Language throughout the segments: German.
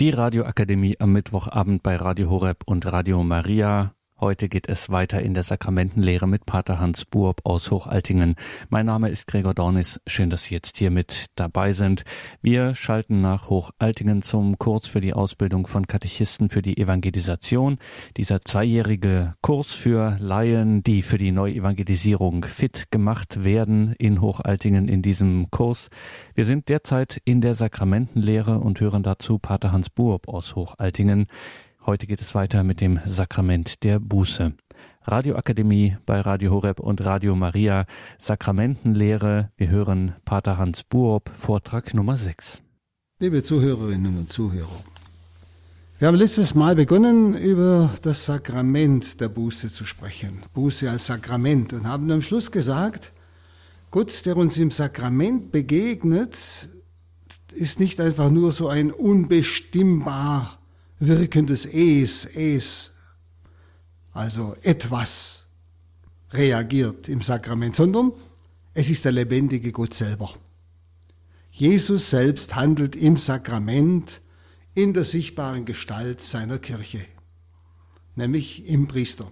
Die Radioakademie am Mittwochabend bei Radio Horeb und Radio Maria. Heute geht es weiter in der Sakramentenlehre mit Pater Hans Buob aus Hochaltingen. Mein Name ist Gregor Dornis. Schön, dass Sie jetzt hier mit dabei sind. Wir schalten nach Hochaltingen zum Kurs für die Ausbildung von Katechisten für die Evangelisation. Dieser zweijährige Kurs für Laien, die für die Neuevangelisierung fit gemacht werden in Hochaltingen in diesem Kurs. Wir sind derzeit in der Sakramentenlehre und hören dazu Pater Hans Buob aus Hochaltingen. Heute geht es weiter mit dem Sakrament der Buße. Radioakademie bei Radio Horeb und Radio Maria, Sakramentenlehre. Wir hören Pater Hans Buob, Vortrag Nummer 6. Liebe Zuhörerinnen und Zuhörer, wir haben letztes Mal begonnen, über das Sakrament der Buße zu sprechen. Buße als Sakrament und haben am Schluss gesagt, Gott, der uns im Sakrament begegnet, ist nicht einfach nur so ein unbestimmbar Wirken des Es, Es, also etwas reagiert im Sakrament, sondern es ist der lebendige Gott selber. Jesus selbst handelt im Sakrament in der sichtbaren Gestalt seiner Kirche, nämlich im Priester.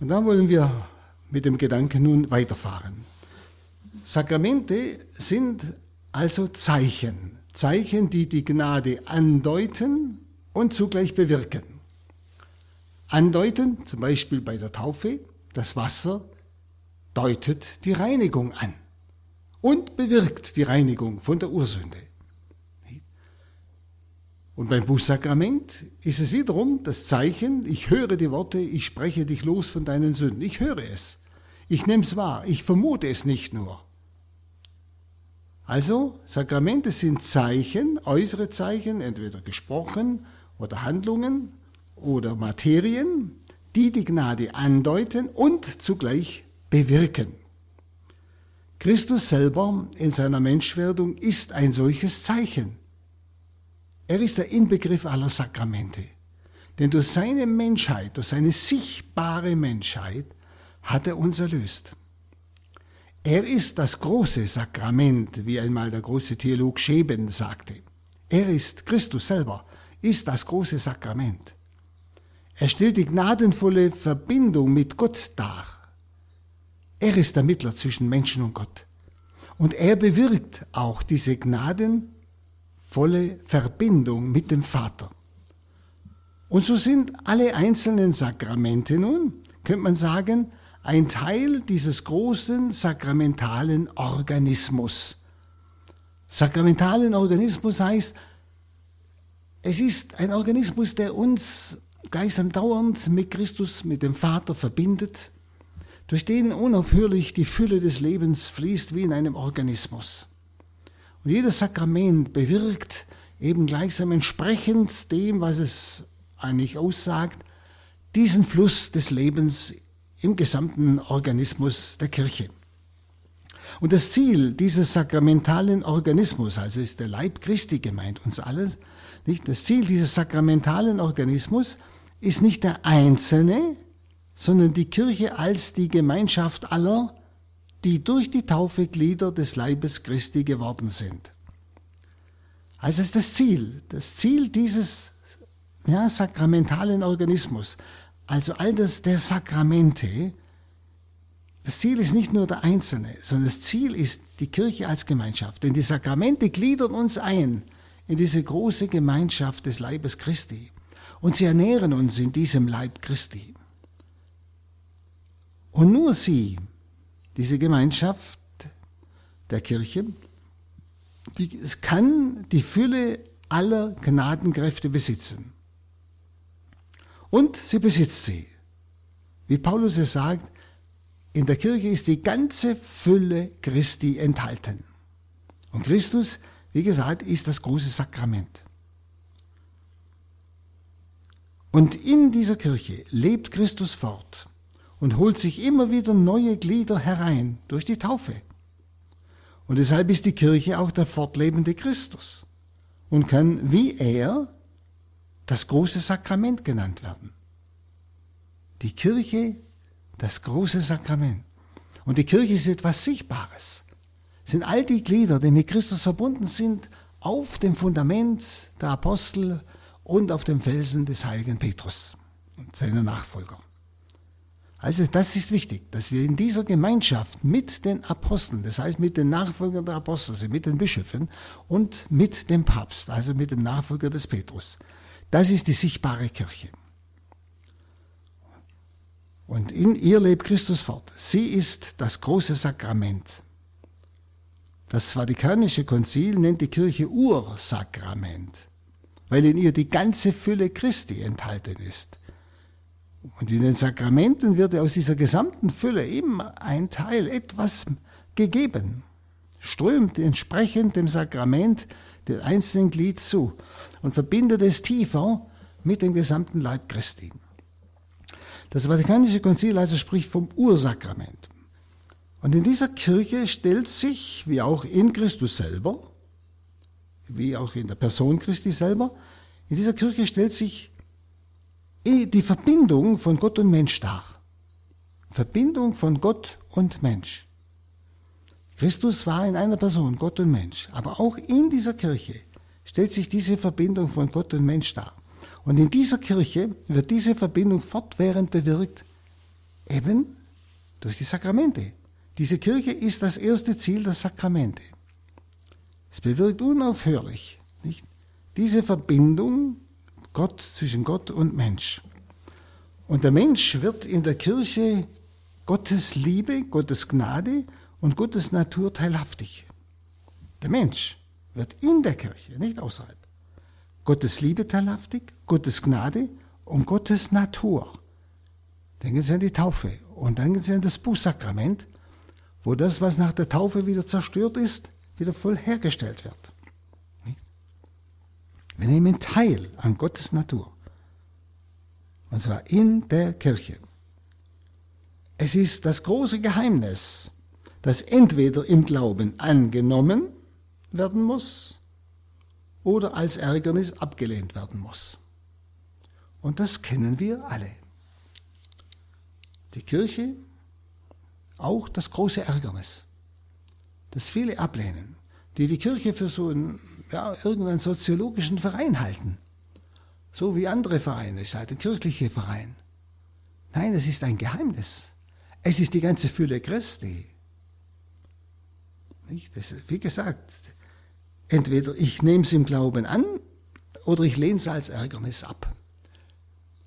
Und da wollen wir mit dem Gedanken nun weiterfahren. Sakramente sind also Zeichen, Zeichen, die die Gnade andeuten und zugleich bewirken. Andeuten, zum Beispiel bei der Taufe, das Wasser deutet die Reinigung an und bewirkt die Reinigung von der Ursünde. Und beim Bußsakrament ist es wiederum das Zeichen, ich höre die Worte, ich spreche dich los von deinen Sünden. Ich höre es. Ich nehme es wahr. Ich vermute es nicht nur. Also, Sakramente sind Zeichen, äußere Zeichen, entweder gesprochen oder Handlungen oder Materien, die die Gnade andeuten und zugleich bewirken. Christus selber in seiner Menschwerdung ist ein solches Zeichen. Er ist der Inbegriff aller Sakramente. Denn durch seine Menschheit, durch seine sichtbare Menschheit hat er uns erlöst. Er ist das große Sakrament, wie einmal der große Theolog Scheben sagte. Er ist, Christus selber, ist das große Sakrament. Er stellt die gnadenvolle Verbindung mit Gott dar. Er ist der Mittler zwischen Menschen und Gott. Und er bewirkt auch diese gnadenvolle Verbindung mit dem Vater. Und so sind alle einzelnen Sakramente nun, könnte man sagen, ein Teil dieses großen sakramentalen Organismus. Sakramentalen Organismus heißt, es ist ein Organismus, der uns gleichsam dauernd mit Christus, mit dem Vater verbindet, durch den unaufhörlich die Fülle des Lebens fließt wie in einem Organismus. Und jedes Sakrament bewirkt eben gleichsam entsprechend dem, was es eigentlich aussagt, diesen Fluss des Lebens im gesamten Organismus der Kirche. Und das Ziel dieses sakramentalen Organismus, also ist der Leib Christi gemeint, uns alles, nicht? Das Ziel dieses sakramentalen Organismus ist nicht der Einzelne, sondern die Kirche als die Gemeinschaft aller, die durch die Taufe Glieder des Leibes Christi geworden sind. Also das ist das Ziel, das Ziel dieses ja, sakramentalen Organismus. Also all das der Sakramente, das Ziel ist nicht nur der Einzelne, sondern das Ziel ist die Kirche als Gemeinschaft. Denn die Sakramente gliedern uns ein in diese große Gemeinschaft des Leibes Christi. Und sie ernähren uns in diesem Leib Christi. Und nur sie, diese Gemeinschaft der Kirche, die kann die Fülle aller Gnadenkräfte besitzen. Und sie besitzt sie. Wie Paulus es sagt, in der Kirche ist die ganze Fülle Christi enthalten. Und Christus, wie gesagt, ist das große Sakrament. Und in dieser Kirche lebt Christus fort und holt sich immer wieder neue Glieder herein durch die Taufe. Und deshalb ist die Kirche auch der fortlebende Christus und kann wie er das große Sakrament genannt werden. Die Kirche, das große Sakrament. Und die Kirche ist etwas Sichtbares. Es sind all die Glieder, die mit Christus verbunden sind, auf dem Fundament der Apostel und auf dem Felsen des heiligen Petrus und seiner Nachfolger. Also das ist wichtig, dass wir in dieser Gemeinschaft mit den Aposteln, das heißt mit den Nachfolgern der Apostel, also mit den Bischöfen und mit dem Papst, also mit dem Nachfolger des Petrus, das ist die sichtbare Kirche. Und in ihr lebt Christus fort. Sie ist das große Sakrament. Das Vatikanische Konzil nennt die Kirche Ursakrament, weil in ihr die ganze Fülle Christi enthalten ist. Und in den Sakramenten wird aus dieser gesamten Fülle immer ein Teil, etwas gegeben, strömt entsprechend dem Sakrament den einzelnen Glied zu und verbindet es tiefer mit dem gesamten Leib Christi. Das Vatikanische Konzil also spricht vom Ursakrament. Und in dieser Kirche stellt sich, wie auch in Christus selber, wie auch in der Person Christi selber, in dieser Kirche stellt sich die Verbindung von Gott und Mensch dar. Verbindung von Gott und Mensch. Christus war in einer Person, Gott und Mensch. Aber auch in dieser Kirche stellt sich diese Verbindung von Gott und Mensch dar. Und in dieser Kirche wird diese Verbindung fortwährend bewirkt, eben durch die Sakramente. Diese Kirche ist das erste Ziel der Sakramente. Es bewirkt unaufhörlich nicht? diese Verbindung Gott, zwischen Gott und Mensch. Und der Mensch wird in der Kirche Gottes Liebe, Gottes Gnade und Gottes Natur teilhaftig. Der Mensch wird in der Kirche, nicht außerhalb, Gottes Liebe teilhaftig, Gottes Gnade und Gottes Natur. Denken Sie an die Taufe und denken Sie an das Bußsakrament, wo das, was nach der Taufe wieder zerstört ist, wieder voll hergestellt wird. Wir nehmen teil an Gottes Natur. Und zwar in der Kirche. Es ist das große Geheimnis, das entweder im Glauben angenommen werden muss oder als Ärgernis abgelehnt werden muss. Und das kennen wir alle. Die Kirche, auch das große Ärgernis, das viele ablehnen, die die Kirche für so einen ja, irgendeinen soziologischen Verein halten. So wie andere Vereine, es ist halt ein kirchlicher Verein. Nein, es ist ein Geheimnis. Es ist die ganze Fülle Christi. Nicht? Das, wie gesagt, entweder ich nehme es im Glauben an oder ich lehne es als Ärgernis ab.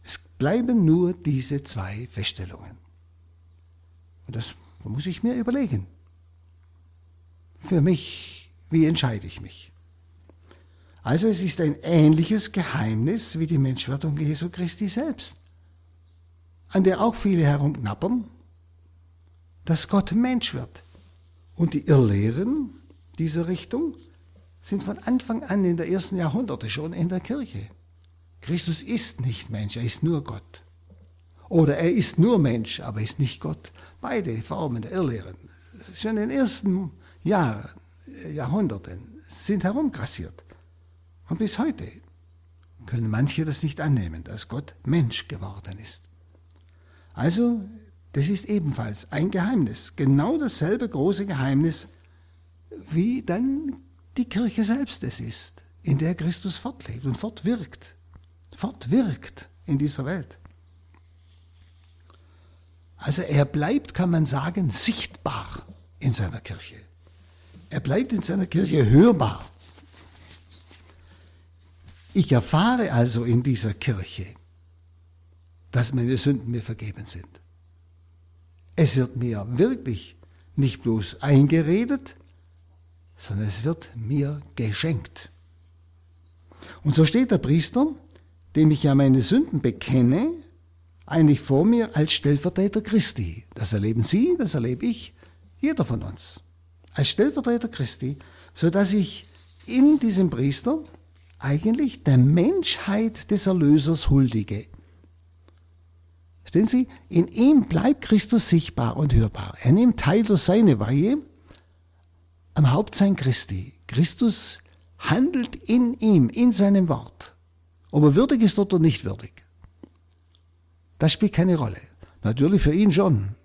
Es bleiben nur diese zwei Feststellungen. Und das muss ich mir überlegen. Für mich, wie entscheide ich mich? Also es ist ein ähnliches Geheimnis wie die Menschwerdung Jesu Christi selbst, an der auch viele herumknappern, dass Gott Mensch wird. Und die Irrlehren dieser Richtung sind von Anfang an in der ersten Jahrhunderte schon in der Kirche. Christus ist nicht Mensch, er ist nur Gott. Oder er ist nur Mensch, aber ist nicht Gott. Beide Formen der Irrlehren, schon in den ersten Jahren, Jahrhunderten, sind herumgrassiert. Und bis heute können manche das nicht annehmen, dass Gott Mensch geworden ist. Also, das ist ebenfalls ein Geheimnis, genau dasselbe große Geheimnis, wie dann die Kirche selbst es ist, in der Christus fortlebt und fortwirkt, fortwirkt in dieser Welt. Also er bleibt, kann man sagen, sichtbar in seiner Kirche. Er bleibt in seiner Kirche hörbar. Ich erfahre also in dieser Kirche, dass meine Sünden mir vergeben sind. Es wird mir wirklich nicht bloß eingeredet, sondern es wird mir geschenkt. Und so steht der Priester, dem ich ja meine Sünden bekenne, eigentlich vor mir als Stellvertreter Christi. Das erleben Sie, das erlebe ich, jeder von uns. Als Stellvertreter Christi, sodass ich in diesem Priester eigentlich der Menschheit des Erlösers huldige. Verstehen Sie? In ihm bleibt Christus sichtbar und hörbar. Er nimmt teil durch seine Weihe am Hauptsein Christi. Christus handelt in ihm, in seinem Wort. Ob er würdig ist oder nicht würdig. Das spielt keine Rolle. Natürlich für ihn schon.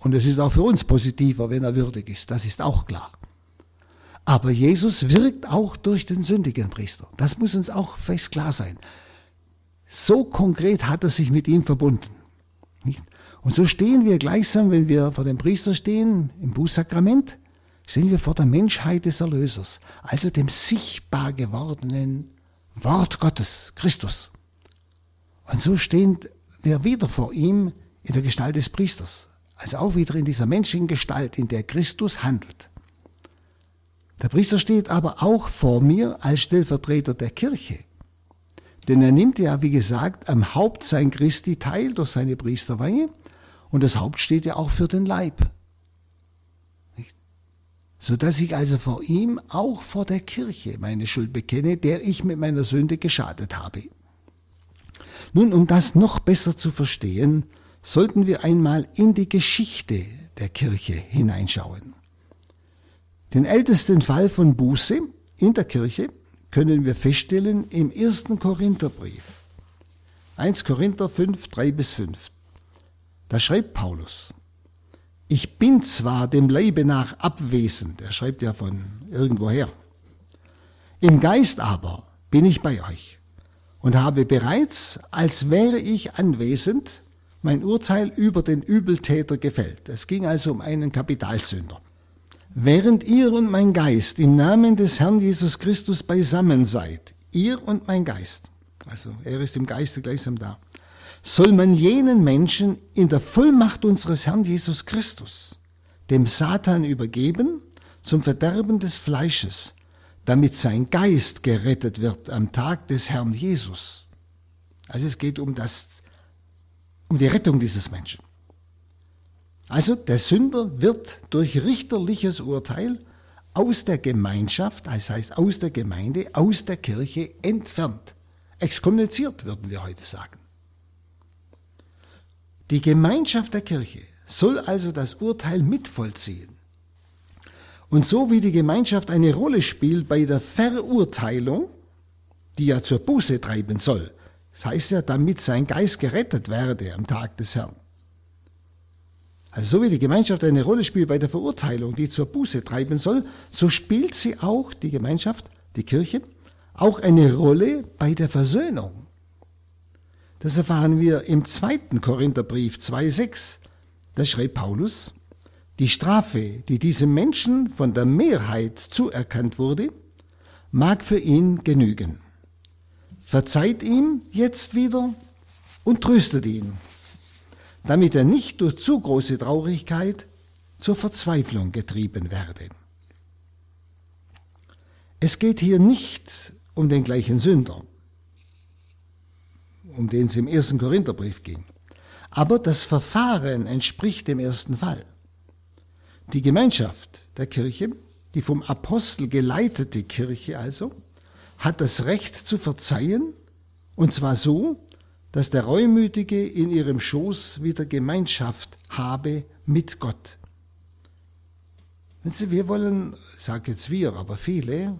Und es ist auch für uns positiver, wenn er würdig ist. Das ist auch klar. Aber Jesus wirkt auch durch den sündigen Priester. Das muss uns auch fest klar sein. So konkret hat er sich mit ihm verbunden. Und so stehen wir gleichsam, wenn wir vor dem Priester stehen, im Bußsakrament, stehen wir vor der Menschheit des Erlösers, also dem sichtbar gewordenen Wort Gottes, Christus. Und so stehen wir wieder vor ihm in der Gestalt des Priesters, also auch wieder in dieser Menschengestalt, in der Christus handelt. Der Priester steht aber auch vor mir als Stellvertreter der Kirche. Denn er nimmt ja, wie gesagt, am Haupt sein Christi teil durch seine Priesterweihe und das Haupt steht ja auch für den Leib. Nicht? Sodass ich also vor ihm, auch vor der Kirche, meine Schuld bekenne, der ich mit meiner Sünde geschadet habe. Nun, um das noch besser zu verstehen, sollten wir einmal in die Geschichte der Kirche hineinschauen. Den ältesten Fall von Buße in der Kirche können wir feststellen im ersten Korintherbrief. 1 Korinther 5, 3 bis 5. Da schreibt Paulus, ich bin zwar dem Leibe nach abwesend, er schreibt ja von irgendwoher, im Geist aber bin ich bei euch und habe bereits, als wäre ich anwesend, mein Urteil über den Übeltäter gefällt. Es ging also um einen Kapitalsünder. Während ihr und mein Geist im Namen des Herrn Jesus Christus beisammen seid, ihr und mein Geist, also er ist im Geiste gleichsam da, soll man jenen Menschen in der Vollmacht unseres Herrn Jesus Christus, dem Satan übergeben, zum Verderben des Fleisches, damit sein Geist gerettet wird am Tag des Herrn Jesus. Also es geht um, das, um die Rettung dieses Menschen. Also der Sünder wird durch richterliches Urteil aus der Gemeinschaft, das heißt aus der Gemeinde, aus der Kirche entfernt. Exkommuniziert, würden wir heute sagen. Die Gemeinschaft der Kirche soll also das Urteil mitvollziehen. Und so wie die Gemeinschaft eine Rolle spielt bei der Verurteilung, die ja zur Buße treiben soll, das heißt ja, damit sein Geist gerettet werde am Tag des Herrn. Also so wie die Gemeinschaft eine Rolle spielt bei der Verurteilung, die zur Buße treiben soll, so spielt sie auch, die Gemeinschaft, die Kirche, auch eine Rolle bei der Versöhnung. Das erfahren wir im zweiten Korintherbrief 2,6. Da schreibt Paulus, die Strafe, die diesem Menschen von der Mehrheit zuerkannt wurde, mag für ihn genügen. Verzeiht ihm jetzt wieder und tröstet ihn, damit er nicht durch zu große Traurigkeit zur Verzweiflung getrieben werde. Es geht hier nicht um den gleichen Sünder, um den es im ersten Korintherbrief ging. Aber das Verfahren entspricht dem ersten Fall. Die Gemeinschaft der Kirche, die vom Apostel geleitete Kirche also, hat das Recht zu verzeihen, und zwar so, dass der Reumütige in ihrem Schoß wieder Gemeinschaft habe mit Gott. Sie, wir wollen, sage jetzt wir, aber viele,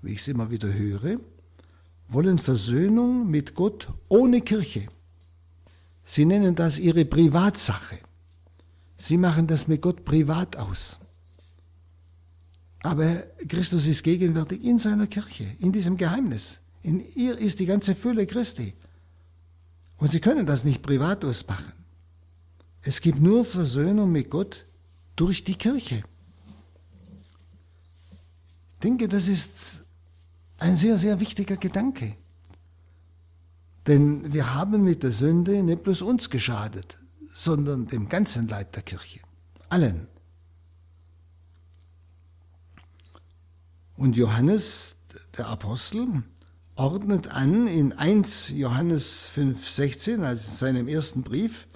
wie ich es immer wieder höre, wollen Versöhnung mit Gott ohne Kirche. Sie nennen das ihre Privatsache. Sie machen das mit Gott privat aus. Aber Christus ist gegenwärtig in seiner Kirche, in diesem Geheimnis. In ihr ist die ganze Fülle Christi. Und sie können das nicht privat ausmachen. Es gibt nur Versöhnung mit Gott durch die Kirche. Ich denke, das ist ein sehr, sehr wichtiger Gedanke. Denn wir haben mit der Sünde nicht bloß uns geschadet, sondern dem ganzen Leib der Kirche. Allen. Und Johannes, der Apostel, ordnet an in 1 Johannes 5,16, also in seinem ersten Brief,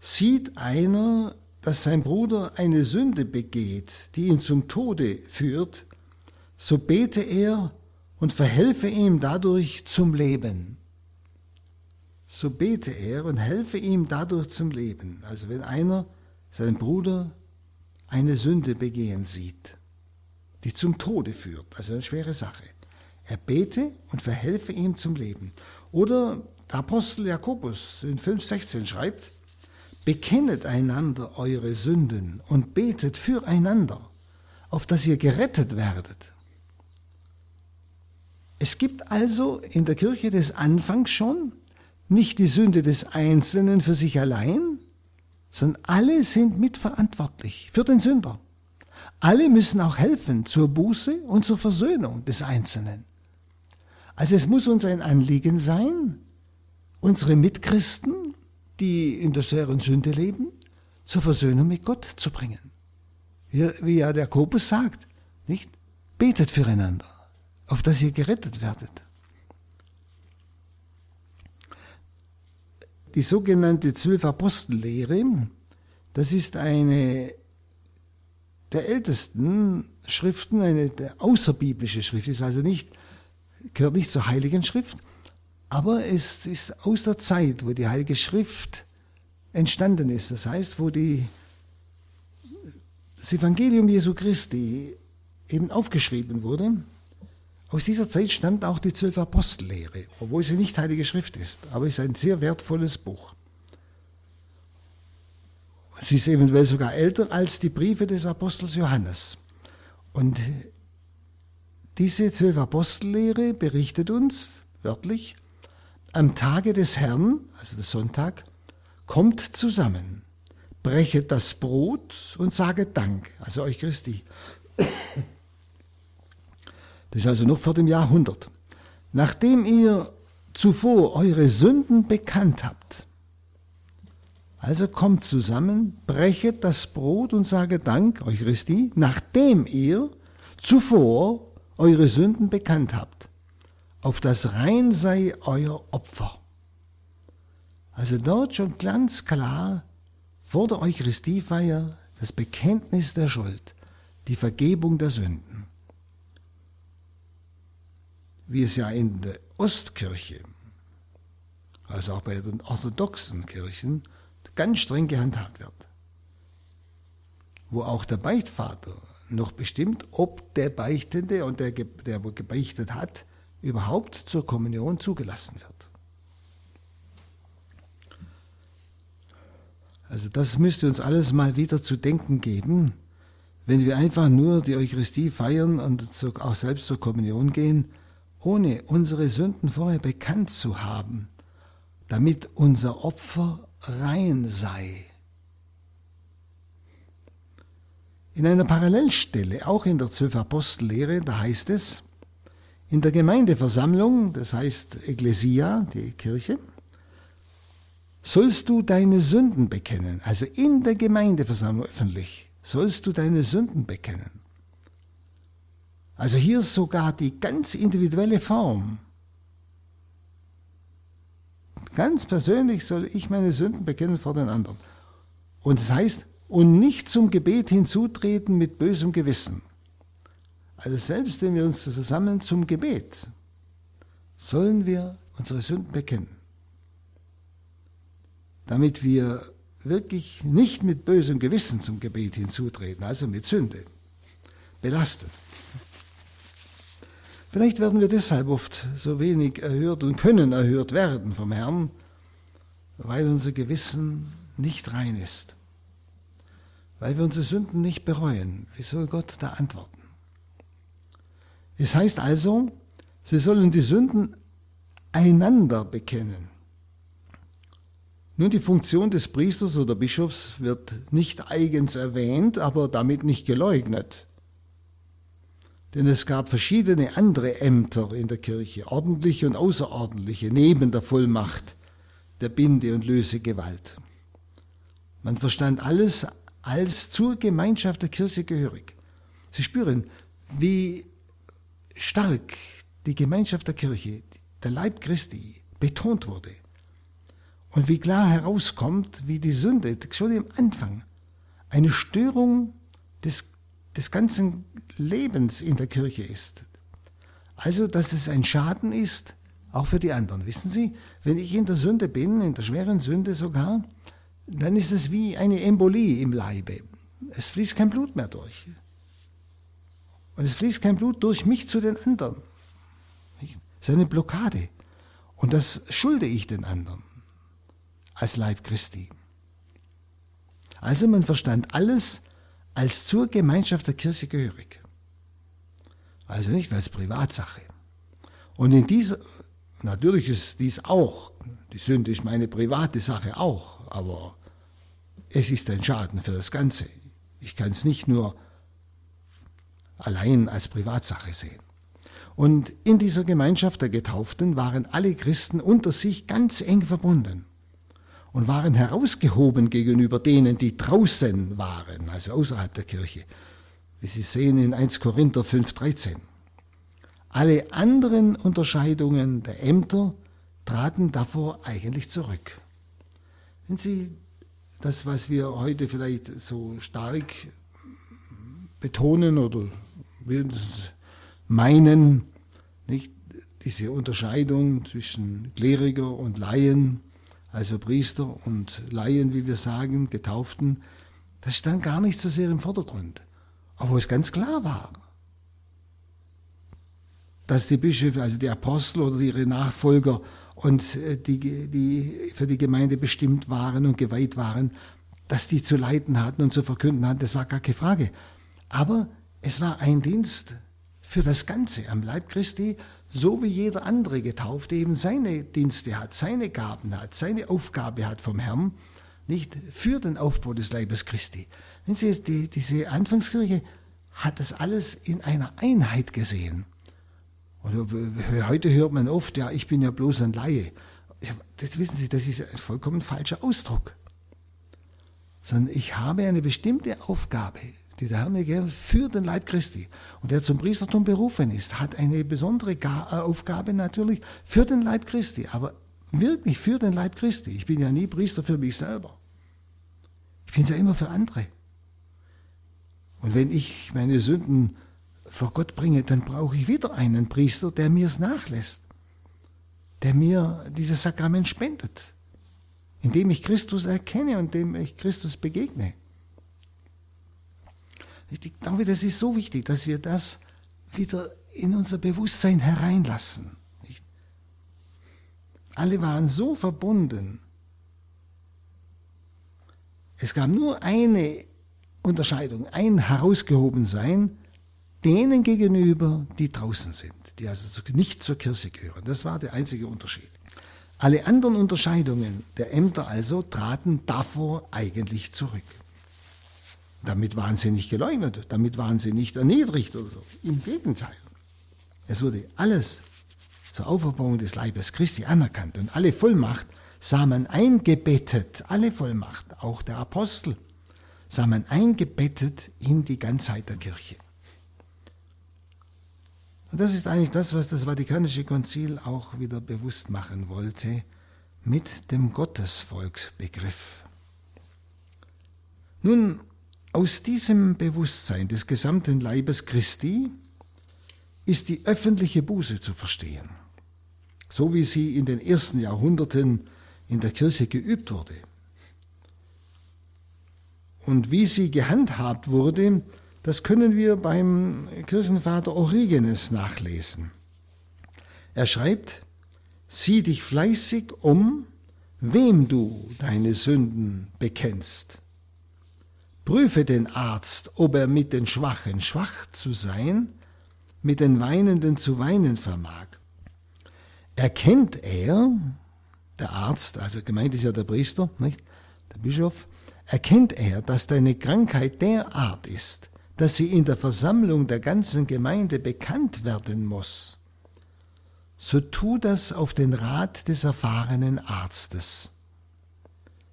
sieht einer, dass sein Bruder eine Sünde begeht, die ihn zum Tode führt, so bete er und verhelfe ihm dadurch zum Leben. So bete er und helfe ihm dadurch zum Leben. Also wenn einer seinen Bruder eine Sünde begehen sieht, die zum Tode führt, also eine schwere Sache. Er bete und verhelfe ihm zum Leben. Oder der Apostel Jakobus in 5,16 schreibt, bekennet einander eure Sünden und betet füreinander, auf dass ihr gerettet werdet. Es gibt also in der Kirche des Anfangs schon nicht die Sünde des Einzelnen für sich allein, sondern alle sind mitverantwortlich für den Sünder. Alle müssen auch helfen zur Buße und zur Versöhnung des Einzelnen. Also es muss uns ein Anliegen sein, unsere Mitchristen, die in der schweren Sünde leben, zur Versöhnung mit Gott zu bringen. Wie, wie ja der Jakobus sagt, nicht? Betet füreinander, auf dass ihr gerettet werdet. Die sogenannte Zwölf-Apostellehre, das ist eine der ältesten Schriften, eine außerbiblische Schrift, ist also nicht, gehört nicht zur Heiligen Schrift, aber es ist aus der Zeit, wo die Heilige Schrift entstanden ist. Das heißt, wo die, das Evangelium Jesu Christi eben aufgeschrieben wurde. Aus dieser Zeit stammt auch die Zwölf Apostellehre, obwohl sie nicht Heilige Schrift ist, aber ist ein sehr wertvolles Buch. Sie ist eventuell sogar älter als die Briefe des Apostels Johannes. Und diese zwölf Apostellehre berichtet uns wörtlich, am Tage des Herrn, also des Sonntag, kommt zusammen, brechet das Brot und saget Dank, also euch Christi. Das ist also noch vor dem Jahrhundert. Nachdem ihr zuvor eure Sünden bekannt habt, also kommt zusammen, brechet das Brot und sage Dank, euch Christi, nachdem ihr zuvor eure Sünden bekannt habt, auf das rein sei euer Opfer. Also dort schon ganz klar vor der Eucharistiefeier das Bekenntnis der Schuld, die Vergebung der Sünden. Wie es ja in der Ostkirche, also auch bei den orthodoxen Kirchen, ganz streng gehandhabt wird. Wo auch der Beichtvater noch bestimmt, ob der Beichtende und der, der gebeichtet hat, überhaupt zur Kommunion zugelassen wird. Also das müsste uns alles mal wieder zu denken geben, wenn wir einfach nur die Eucharistie feiern und auch selbst zur Kommunion gehen, ohne unsere Sünden vorher bekannt zu haben, damit unser Opfer rein sei. In einer Parallelstelle, auch in der Zwölf Apostellehre, da heißt es, in der Gemeindeversammlung, das heißt Ecclesia, die Kirche, sollst du deine Sünden bekennen. Also in der Gemeindeversammlung öffentlich sollst du deine Sünden bekennen. Also hier sogar die ganz individuelle Form. Ganz persönlich soll ich meine Sünden bekennen vor den anderen. Und das heißt, und nicht zum Gebet hinzutreten mit bösem Gewissen. Also selbst wenn wir uns versammeln zum Gebet, sollen wir unsere Sünden bekennen. Damit wir wirklich nicht mit bösem Gewissen zum Gebet hinzutreten, also mit Sünde, belastet. Vielleicht werden wir deshalb oft so wenig erhört und können erhört werden vom Herrn, weil unser Gewissen nicht rein ist, weil wir unsere Sünden nicht bereuen. Wie soll Gott da antworten? Es heißt also, sie sollen die Sünden einander bekennen. Nun, die Funktion des Priesters oder Bischofs wird nicht eigens erwähnt, aber damit nicht geleugnet. Denn es gab verschiedene andere Ämter in der Kirche, ordentliche und außerordentliche, neben der Vollmacht der Binde- und Lösegewalt. Man verstand alles als zur Gemeinschaft der Kirche gehörig. Sie spüren, wie stark die Gemeinschaft der Kirche, der Leib Christi, betont wurde. Und wie klar herauskommt, wie die Sünde schon im Anfang eine Störung des des ganzen Lebens in der Kirche ist. Also, dass es ein Schaden ist, auch für die anderen. Wissen Sie, wenn ich in der Sünde bin, in der schweren Sünde sogar, dann ist es wie eine Embolie im Leibe. Es fließt kein Blut mehr durch. Und es fließt kein Blut durch mich zu den anderen. Es ist eine Blockade. Und das schulde ich den anderen als Leib Christi. Also man verstand alles als zur Gemeinschaft der Kirche gehörig. Also nicht als Privatsache. Und in dieser, natürlich ist dies auch, die Sünde ist meine private Sache auch, aber es ist ein Schaden für das Ganze. Ich kann es nicht nur allein als Privatsache sehen. Und in dieser Gemeinschaft der Getauften waren alle Christen unter sich ganz eng verbunden und waren herausgehoben gegenüber denen, die draußen waren, also außerhalb der Kirche, wie Sie sehen in 1 Korinther 5.13. Alle anderen Unterscheidungen der Ämter traten davor eigentlich zurück. Wenn Sie das, was wir heute vielleicht so stark betonen oder meinen, nicht diese Unterscheidung zwischen Kleriker und Laien, also Priester und Laien, wie wir sagen, Getauften, das stand gar nicht so sehr im Vordergrund. Wo es ganz klar war, dass die Bischöfe, also die Apostel oder ihre Nachfolger und äh, die, die für die Gemeinde bestimmt waren und geweiht waren, dass die zu leiten hatten und zu verkünden hatten, das war gar keine Frage. Aber es war ein Dienst für das Ganze am Leib Christi, so wie jeder andere Getaufte eben seine Dienste hat, seine Gaben hat, seine Aufgabe hat vom Herrn, nicht für den Aufbau des Leibes Christi. Wenn Sie die, diese Anfangskirche hat das alles in einer Einheit gesehen. Oder heute hört man oft, ja, ich bin ja bloß ein Laie. Das wissen Sie, das ist ein vollkommen falscher Ausdruck. Sondern ich habe eine bestimmte Aufgabe die der Herr mir gegeben für den Leib Christi. Und der zum Priestertum berufen ist, hat eine besondere äh, Aufgabe natürlich für den Leib Christi, aber wirklich für den Leib Christi. Ich bin ja nie Priester für mich selber. Ich bin ja immer für andere. Und wenn ich meine Sünden vor Gott bringe, dann brauche ich wieder einen Priester, der mir es nachlässt, der mir dieses Sakrament spendet, indem ich Christus erkenne und dem ich Christus begegne. Ich glaube, das ist so wichtig, dass wir das wieder in unser Bewusstsein hereinlassen. Alle waren so verbunden. Es gab nur eine Unterscheidung, ein Herausgehobensein denen gegenüber, die draußen sind, die also nicht zur Kirche gehören. Das war der einzige Unterschied. Alle anderen Unterscheidungen der Ämter also traten davor eigentlich zurück. Damit waren sie nicht geleugnet, damit waren sie nicht erniedrigt oder so. Im Gegenteil. Es wurde alles zur Auferbauung des Leibes Christi anerkannt und alle Vollmacht sah man eingebettet, alle Vollmacht, auch der Apostel, sah man eingebettet in die Ganzheit der Kirche. Und das ist eigentlich das, was das Vatikanische Konzil auch wieder bewusst machen wollte mit dem Gottesvolksbegriff. Nun aus diesem Bewusstsein des gesamten Leibes Christi ist die öffentliche Buße zu verstehen, so wie sie in den ersten Jahrhunderten in der Kirche geübt wurde. Und wie sie gehandhabt wurde, das können wir beim Kirchenvater Origenes nachlesen. Er schreibt, sieh dich fleißig um, wem du deine Sünden bekennst Prüfe den Arzt, ob er mit den Schwachen schwach zu sein, mit den Weinenden zu weinen vermag. Erkennt er, der Arzt, also gemeint ist ja der Priester, nicht? der Bischof, erkennt er, dass deine Krankheit derart ist, dass sie in der Versammlung der ganzen Gemeinde bekannt werden muss, so tu das auf den Rat des erfahrenen Arztes.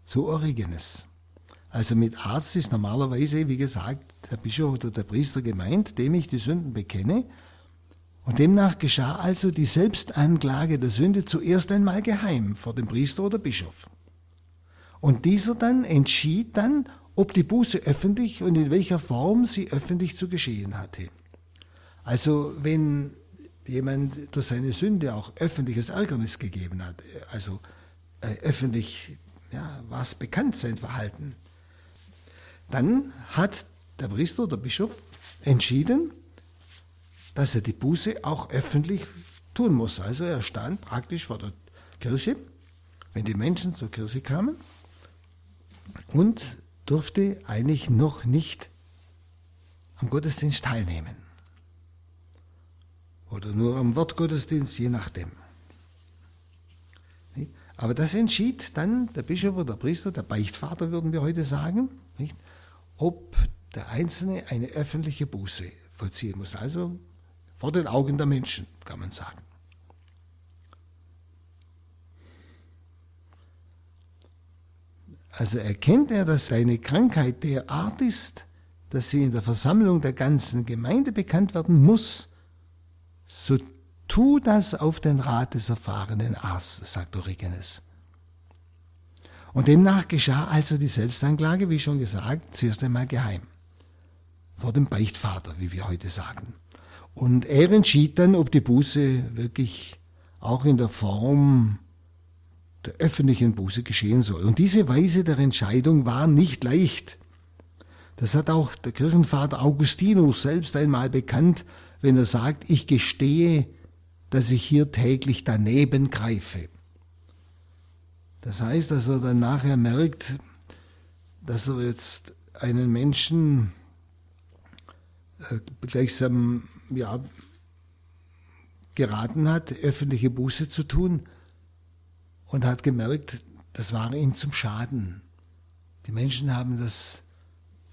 So Origenes. Also mit Arzt ist normalerweise, wie gesagt, der Bischof oder der Priester gemeint, dem ich die Sünden bekenne. Und demnach geschah also die Selbstanklage der Sünde zuerst einmal geheim vor dem Priester oder Bischof. Und dieser dann entschied dann, ob die Buße öffentlich und in welcher Form sie öffentlich zu geschehen hatte. Also wenn jemand durch seine Sünde auch öffentliches Ärgernis gegeben hat, also äh, öffentlich ja, was bekannt sein Verhalten, dann hat der Priester oder Bischof entschieden, dass er die Buße auch öffentlich tun muss. Also er stand praktisch vor der Kirche, wenn die Menschen zur Kirche kamen und durfte eigentlich noch nicht am Gottesdienst teilnehmen. Oder nur am Wortgottesdienst, je nachdem. Aber das entschied dann der Bischof oder der Priester, der Beichtvater würden wir heute sagen? Ob der Einzelne eine öffentliche Buße vollziehen muss. Also vor den Augen der Menschen, kann man sagen. Also erkennt er, dass seine Krankheit derart ist, dass sie in der Versammlung der ganzen Gemeinde bekannt werden muss, so Tu das auf den Rat des erfahrenen Arztes, sagt Origenes. Und demnach geschah also die Selbstanklage, wie schon gesagt, zuerst einmal geheim. Vor dem Beichtvater, wie wir heute sagen. Und er entschied dann, ob die Buße wirklich auch in der Form der öffentlichen Buße geschehen soll. Und diese Weise der Entscheidung war nicht leicht. Das hat auch der Kirchenvater Augustinus selbst einmal bekannt, wenn er sagt, ich gestehe dass ich hier täglich daneben greife. Das heißt, dass er dann nachher merkt, dass er jetzt einen Menschen äh, gleichsam ja, geraten hat, öffentliche Buße zu tun und hat gemerkt, das war ihm zum Schaden. Die Menschen haben das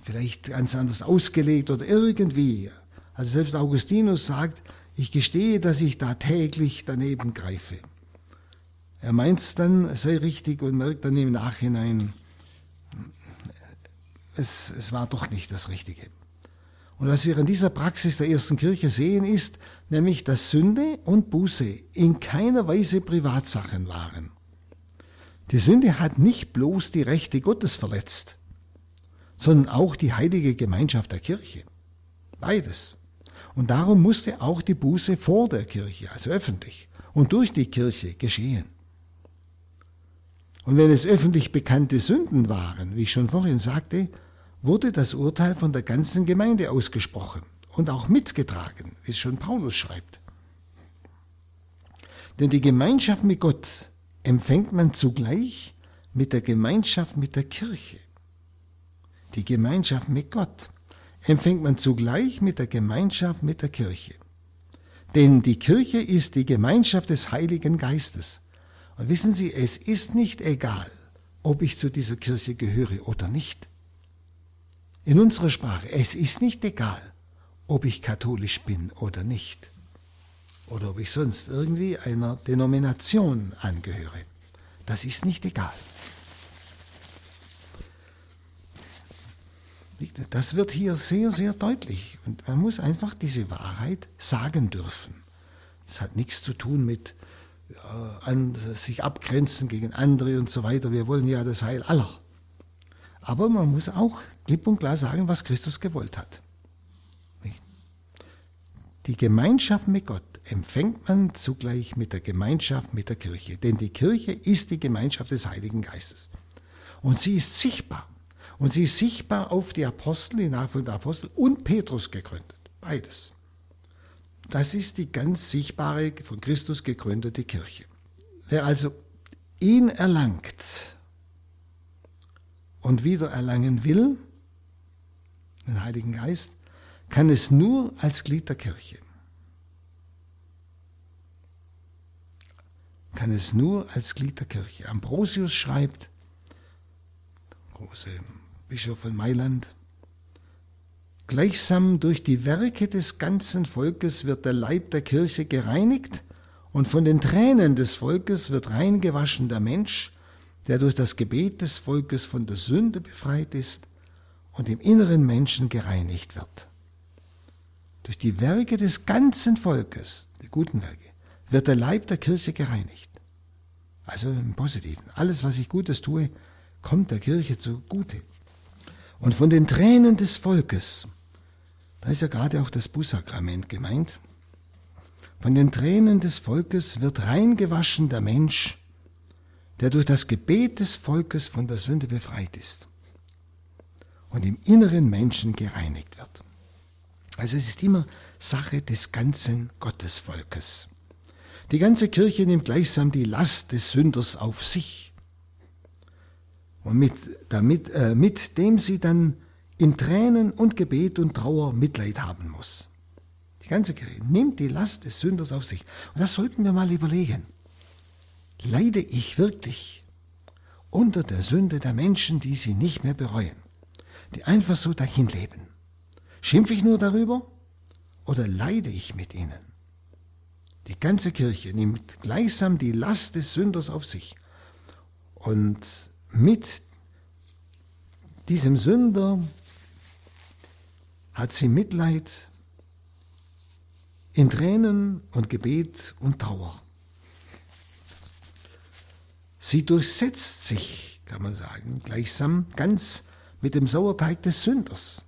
vielleicht ganz anders ausgelegt oder irgendwie. Also selbst Augustinus sagt, ich gestehe, dass ich da täglich daneben greife. Er meint es dann, sei richtig und merkt dann im Nachhinein, es, es war doch nicht das Richtige. Und was wir in dieser Praxis der ersten Kirche sehen, ist nämlich, dass Sünde und Buße in keiner Weise Privatsachen waren. Die Sünde hat nicht bloß die Rechte Gottes verletzt, sondern auch die heilige Gemeinschaft der Kirche. Beides. Und darum musste auch die Buße vor der Kirche, also öffentlich und durch die Kirche geschehen. Und wenn es öffentlich bekannte Sünden waren, wie ich schon vorhin sagte, wurde das Urteil von der ganzen Gemeinde ausgesprochen und auch mitgetragen, wie es schon Paulus schreibt. Denn die Gemeinschaft mit Gott empfängt man zugleich mit der Gemeinschaft mit der Kirche. Die Gemeinschaft mit Gott empfängt man zugleich mit der Gemeinschaft mit der Kirche. Denn die Kirche ist die Gemeinschaft des Heiligen Geistes. Und wissen Sie, es ist nicht egal, ob ich zu dieser Kirche gehöre oder nicht. In unserer Sprache, es ist nicht egal, ob ich katholisch bin oder nicht. Oder ob ich sonst irgendwie einer Denomination angehöre. Das ist nicht egal. Das wird hier sehr, sehr deutlich. Und man muss einfach diese Wahrheit sagen dürfen. Das hat nichts zu tun mit an, sich abgrenzen gegen andere und so weiter. Wir wollen ja das Heil aller. Aber man muss auch klipp und klar sagen, was Christus gewollt hat. Die Gemeinschaft mit Gott empfängt man zugleich mit der Gemeinschaft mit der Kirche. Denn die Kirche ist die Gemeinschaft des Heiligen Geistes. Und sie ist sichtbar. Und sie ist sichtbar auf die Apostel, die Nachfolger der Apostel und Petrus gegründet. Beides. Das ist die ganz sichtbare, von Christus gegründete Kirche. Wer also ihn erlangt und wieder erlangen will, den Heiligen Geist, kann es nur als Glied der Kirche. Kann es nur als Glied der Kirche. Ambrosius schreibt, große Bischof von Mailand. Gleichsam durch die Werke des ganzen Volkes wird der Leib der Kirche gereinigt und von den Tränen des Volkes wird reingewaschen der Mensch, der durch das Gebet des Volkes von der Sünde befreit ist und im inneren Menschen gereinigt wird. Durch die Werke des ganzen Volkes, die guten Werke, wird der Leib der Kirche gereinigt. Also im Positiven. Alles, was ich Gutes tue, kommt der Kirche zugute. Und von den Tränen des Volkes, da ist ja gerade auch das Bußsakrament gemeint, von den Tränen des Volkes wird reingewaschen der Mensch, der durch das Gebet des Volkes von der Sünde befreit ist und im inneren Menschen gereinigt wird. Also es ist immer Sache des ganzen Gottesvolkes. Die ganze Kirche nimmt gleichsam die Last des Sünders auf sich und mit, damit, äh, mit dem sie dann in Tränen und Gebet und Trauer Mitleid haben muss. Die ganze Kirche nimmt die Last des Sünders auf sich. Und das sollten wir mal überlegen. Leide ich wirklich unter der Sünde der Menschen, die sie nicht mehr bereuen, die einfach so dahin leben? Schimpfe ich nur darüber oder leide ich mit ihnen? Die ganze Kirche nimmt gleichsam die Last des Sünders auf sich. Und mit diesem Sünder hat sie Mitleid in Tränen und Gebet und Trauer. Sie durchsetzt sich, kann man sagen, gleichsam ganz mit dem Sauerteig des Sünders,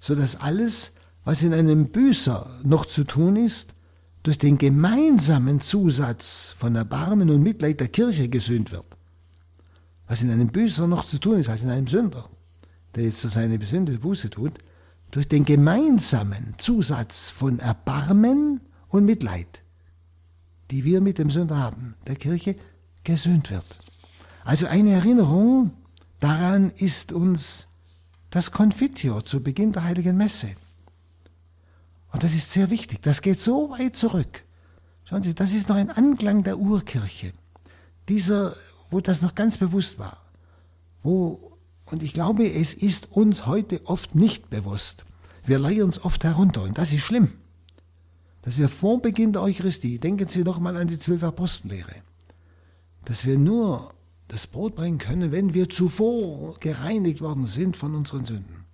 sodass alles, was in einem Büßer noch zu tun ist, durch den gemeinsamen Zusatz von Erbarmen und Mitleid der Kirche gesühnt wird. Was in einem Büßer noch zu tun ist, als in einem Sünder, der jetzt für seine Sünde Buße tut, durch den gemeinsamen Zusatz von Erbarmen und Mitleid, die wir mit dem Sünder haben, der Kirche gesühnt wird. Also eine Erinnerung daran ist uns das Confitio zu Beginn der heiligen Messe. Und das ist sehr wichtig. Das geht so weit zurück. Schauen Sie, das ist noch ein Anklang der Urkirche. Dieser, wo das noch ganz bewusst war. Wo, und ich glaube, es ist uns heute oft nicht bewusst. Wir leiern es oft herunter und das ist schlimm. Dass wir vor Beginn der Eucharistie, denken Sie noch mal an die zwölf Apostellehre, dass wir nur das Brot bringen können, wenn wir zuvor gereinigt worden sind von unseren Sünden.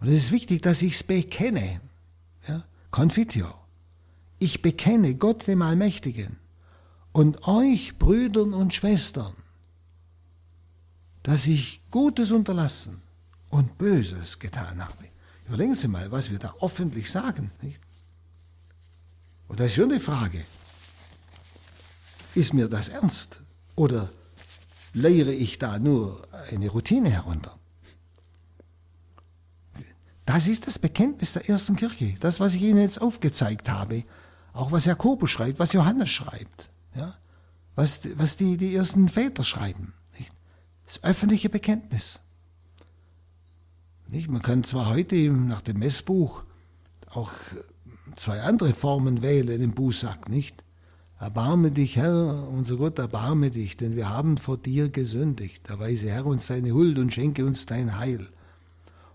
Und es ist wichtig, dass ich es bekenne. Ja? Confitio. Ich bekenne Gott dem Allmächtigen und euch, Brüdern und Schwestern, dass ich Gutes unterlassen und Böses getan habe. Überlegen Sie mal, was wir da öffentlich sagen. Nicht? Und das ist schon die Frage. Ist mir das ernst? Oder lehre ich da nur eine Routine herunter? Das ist das Bekenntnis der ersten Kirche. Das, was ich Ihnen jetzt aufgezeigt habe. Auch was Jakobus schreibt, was Johannes schreibt. Ja? Was, was die, die ersten Väter schreiben. Das öffentliche Bekenntnis. Nicht? Man kann zwar heute nach dem Messbuch auch zwei andere Formen wählen im Bußsack, nicht? Erbarme dich, Herr, unser Gott, erbarme dich, denn wir haben vor dir gesündigt. Erweise, Herr, uns deine Huld und schenke uns dein Heil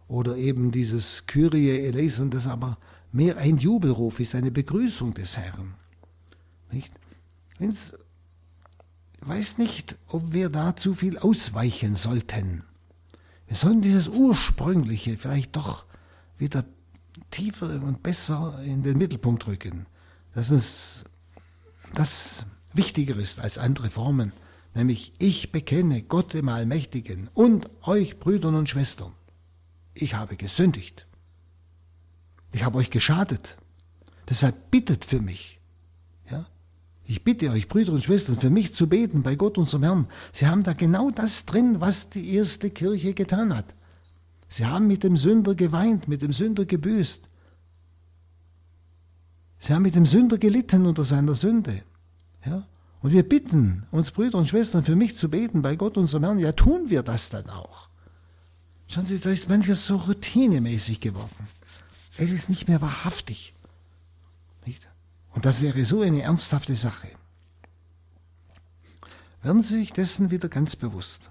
oder eben dieses Kyrie eleison, das aber mehr ein Jubelruf ist, eine Begrüßung des Herrn. Nicht? Ich weiß nicht, ob wir da zu viel ausweichen sollten. Wir sollen dieses Ursprüngliche vielleicht doch wieder tiefer und besser in den Mittelpunkt rücken, dass uns das wichtiger ist als andere Formen, nämlich ich bekenne Gott dem Allmächtigen und euch Brüdern und Schwestern ich habe gesündigt. Ich habe euch geschadet. Deshalb bittet für mich. Ich bitte euch, Brüder und Schwestern, für mich zu beten bei Gott, unserem Herrn. Sie haben da genau das drin, was die erste Kirche getan hat. Sie haben mit dem Sünder geweint, mit dem Sünder gebüßt. Sie haben mit dem Sünder gelitten unter seiner Sünde. Ja? Und wir bitten uns, Brüder und Schwestern, für mich zu beten bei Gott, unserem Herrn. Ja, tun wir das dann auch. Schauen Sie, da ist manches so routinemäßig geworden. Es ist nicht mehr wahrhaftig. Und das wäre so eine ernsthafte Sache. Werden Sie sich dessen wieder ganz bewusst.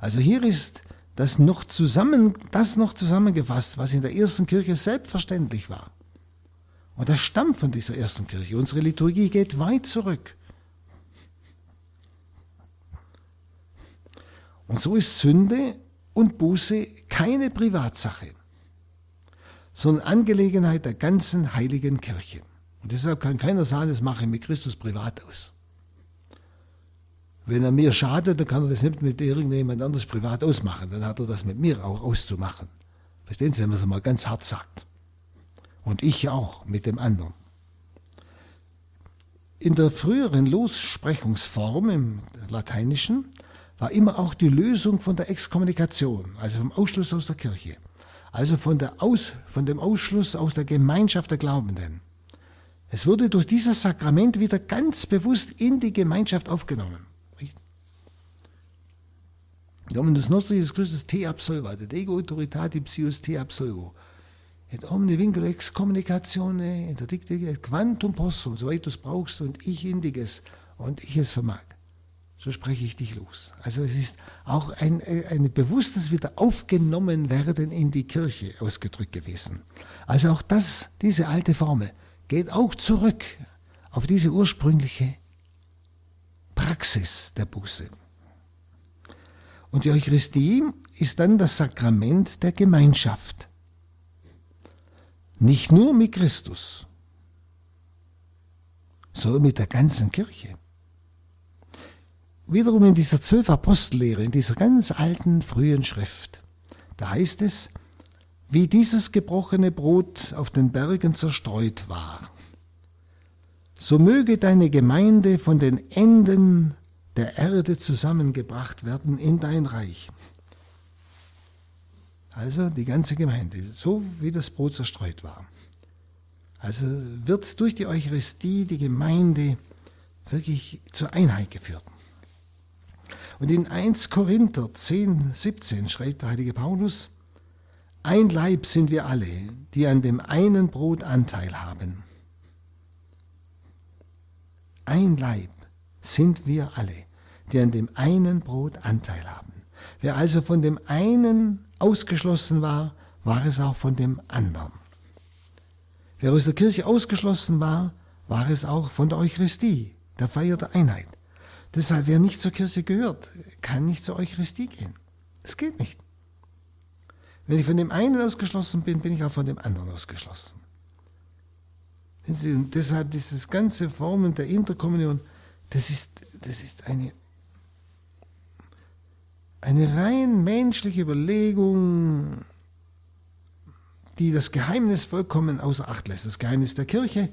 Also hier ist das noch, zusammen, das noch zusammengefasst, was in der ersten Kirche selbstverständlich war. Und das stammt von dieser ersten Kirche. Unsere Liturgie geht weit zurück. Und so ist Sünde und Buße keine Privatsache, sondern Angelegenheit der ganzen heiligen Kirche. Und deshalb kann keiner sagen, das mache ich mit Christus privat aus. Wenn er mir schadet, dann kann er das nicht mit irgendjemand anders privat ausmachen. Dann hat er das mit mir auch auszumachen. Verstehen Sie, wenn man es mal ganz hart sagt. Und ich auch mit dem anderen. In der früheren Lossprechungsform im Lateinischen war immer auch die Lösung von der Exkommunikation, also vom Ausschluss aus der Kirche, also von, der aus, von dem Ausschluss aus der Gemeinschaft der Glaubenden. Es wurde durch dieses Sakrament wieder ganz bewusst in die Gemeinschaft aufgenommen. Dominus nostri Jesus Christus te absolvate, ego autoritatis te absolvo. Et omne vincula ex communicatione interdicte quantum possum, soweit du es brauchst und ich indiges und ich es vermag. So spreche ich dich los. Also es ist auch ein, ein bewusstes Wiederaufgenommenwerden in die Kirche ausgedrückt gewesen. Also auch das, diese alte Formel, geht auch zurück auf diese ursprüngliche Praxis der Buße. Und die Eucharistie ist dann das Sakrament der Gemeinschaft. Nicht nur mit Christus, sondern mit der ganzen Kirche. Wiederum in dieser zwölf Apostellehre, in dieser ganz alten, frühen Schrift, da heißt es, wie dieses gebrochene Brot auf den Bergen zerstreut war, so möge deine Gemeinde von den Enden der Erde zusammengebracht werden in dein Reich. Also die ganze Gemeinde, so wie das Brot zerstreut war. Also wird durch die Eucharistie die Gemeinde wirklich zur Einheit geführt. Und in 1 Korinther 10, 17 schreibt der heilige Paulus, ein Leib sind wir alle, die an dem einen Brot Anteil haben. Ein Leib sind wir alle, die an dem einen Brot Anteil haben. Wer also von dem einen ausgeschlossen war, war es auch von dem anderen. Wer aus der Kirche ausgeschlossen war, war es auch von der Eucharistie, der Feier der Einheit. Deshalb, wer nicht zur Kirche gehört, kann nicht zur Eucharistie gehen. Das geht nicht. Wenn ich von dem einen ausgeschlossen bin, bin ich auch von dem anderen ausgeschlossen. Und deshalb dieses ganze Formen der Interkommunion, das ist, das ist eine, eine rein menschliche Überlegung, die das Geheimnis vollkommen außer Acht lässt. Das Geheimnis der Kirche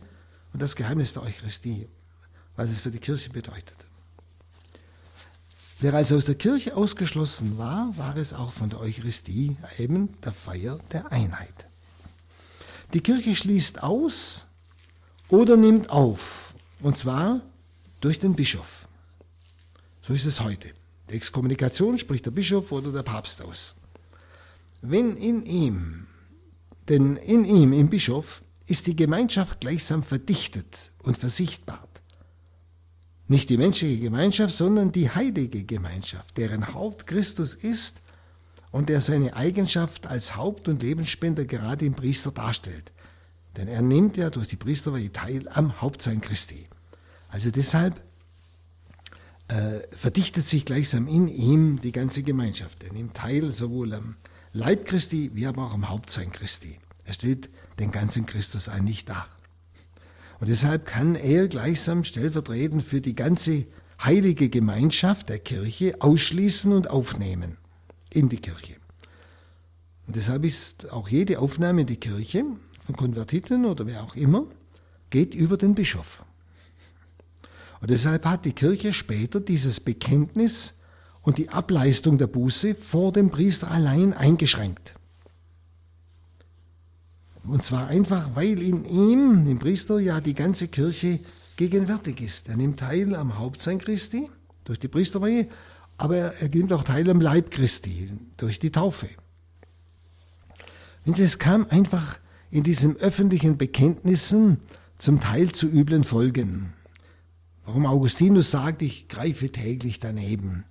und das Geheimnis der Eucharistie, was es für die Kirche bedeutet. Wer also aus der Kirche ausgeschlossen war, war es auch von der Eucharistie, eben der Feier der Einheit. Die Kirche schließt aus, oder nimmt auf, und zwar durch den Bischof. So ist es heute. Die Exkommunikation spricht der Bischof oder der Papst aus. Wenn in ihm, denn in ihm, im Bischof, ist die Gemeinschaft gleichsam verdichtet und versichtbart. Nicht die menschliche Gemeinschaft, sondern die heilige Gemeinschaft, deren Haupt Christus ist und der seine Eigenschaft als Haupt- und Lebensspender gerade im Priester darstellt. Denn er nimmt ja durch die Priesterweihe teil am Hauptsein Christi. Also deshalb äh, verdichtet sich gleichsam in ihm die ganze Gemeinschaft. Er nimmt teil sowohl am Leib Christi wie aber auch am Hauptsein Christi. Er steht den ganzen Christus ein, nicht dar. Und deshalb kann er gleichsam stellvertretend für die ganze heilige Gemeinschaft der Kirche ausschließen und aufnehmen in die Kirche. Und deshalb ist auch jede Aufnahme in die Kirche von Konvertiten oder wer auch immer, geht über den Bischof. Und deshalb hat die Kirche später dieses Bekenntnis und die Ableistung der Buße vor dem Priester allein eingeschränkt. Und zwar einfach, weil in ihm, dem Priester, ja die ganze Kirche gegenwärtig ist. Er nimmt teil am Hauptsein Christi durch die Priesterweihe, aber er nimmt auch teil am Leib Christi durch die Taufe. Sie, es kam einfach in diesen öffentlichen Bekenntnissen zum Teil zu üblen Folgen. Warum Augustinus sagt, ich greife täglich daneben.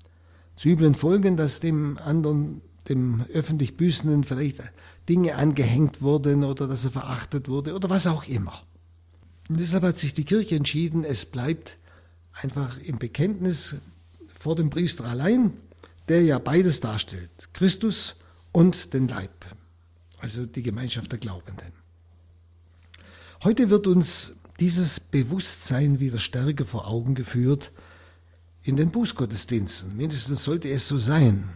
Zu üblen Folgen, dass dem anderen, dem öffentlich Büßenden vielleicht Dinge angehängt wurden oder dass er verachtet wurde oder was auch immer. Und deshalb hat sich die Kirche entschieden, es bleibt einfach im Bekenntnis vor dem Priester allein, der ja beides darstellt, Christus und den Leib also die Gemeinschaft der Glaubenden. Heute wird uns dieses Bewusstsein wieder stärker vor Augen geführt in den Bußgottesdiensten. Mindestens sollte es so sein,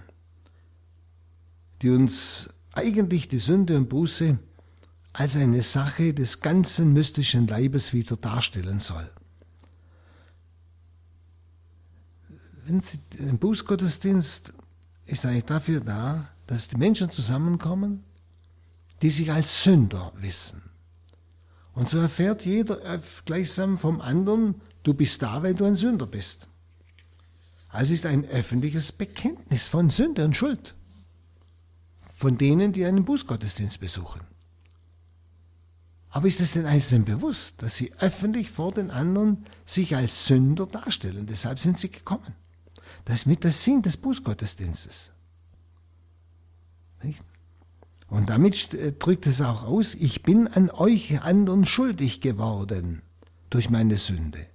die uns eigentlich die Sünde und Buße als eine Sache des ganzen mystischen Leibes wieder darstellen soll. Wenn Sie, ein Bußgottesdienst ist eigentlich dafür da, dass die Menschen zusammenkommen, die sich als Sünder wissen. Und so erfährt jeder gleichsam vom anderen, du bist da, weil du ein Sünder bist. Also ist ein öffentliches Bekenntnis von Sünde und Schuld von denen, die einen Bußgottesdienst besuchen. Aber ist es den Einzelnen bewusst, dass sie öffentlich vor den anderen sich als Sünder darstellen? Deshalb sind sie gekommen. Das ist mit der Sinn des Bußgottesdienstes. Und damit äh, drückt es auch aus, ich bin an euch anderen schuldig geworden durch meine Sünde.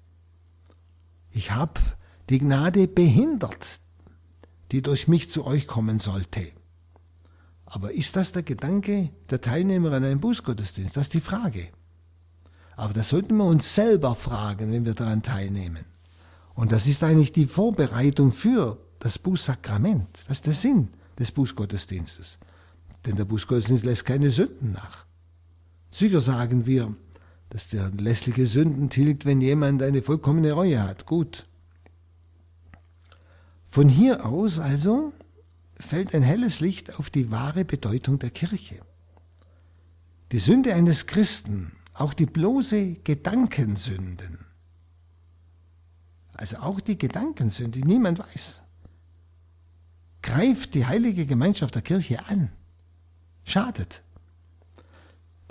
Ich habe die Gnade behindert, die durch mich zu euch kommen sollte. Aber ist das der Gedanke der Teilnehmer an einem Bußgottesdienst? Das ist die Frage. Aber das sollten wir uns selber fragen, wenn wir daran teilnehmen. Und das ist eigentlich die Vorbereitung für das Bußsakrament. Das ist der Sinn des Bußgottesdienstes. Denn der Bußgottesdienst lässt keine Sünden nach. Sicher sagen wir, dass der lässliche Sünden tilgt, wenn jemand eine vollkommene Reue hat. Gut. Von hier aus also fällt ein helles Licht auf die wahre Bedeutung der Kirche. Die Sünde eines Christen, auch die bloße Gedankensünden, also auch die Gedankensünde, niemand weiß, greift die heilige Gemeinschaft der Kirche an, schadet.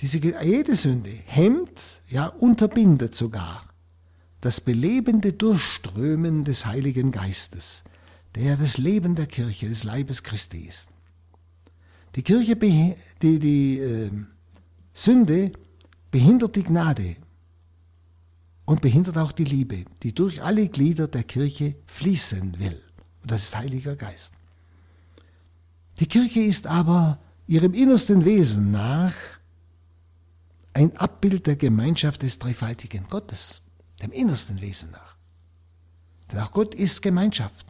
Diese, jede Sünde hemmt, ja unterbindet sogar das belebende Durchströmen des Heiligen Geistes, der das Leben der Kirche, des Leibes Christi ist. Die Kirche, die, die äh, Sünde behindert die Gnade und behindert auch die Liebe, die durch alle Glieder der Kirche fließen will. Und das ist Heiliger Geist. Die Kirche ist aber ihrem innersten Wesen nach ein Abbild der Gemeinschaft des dreifaltigen Gottes, dem innersten Wesen nach. Denn auch Gott ist Gemeinschaft.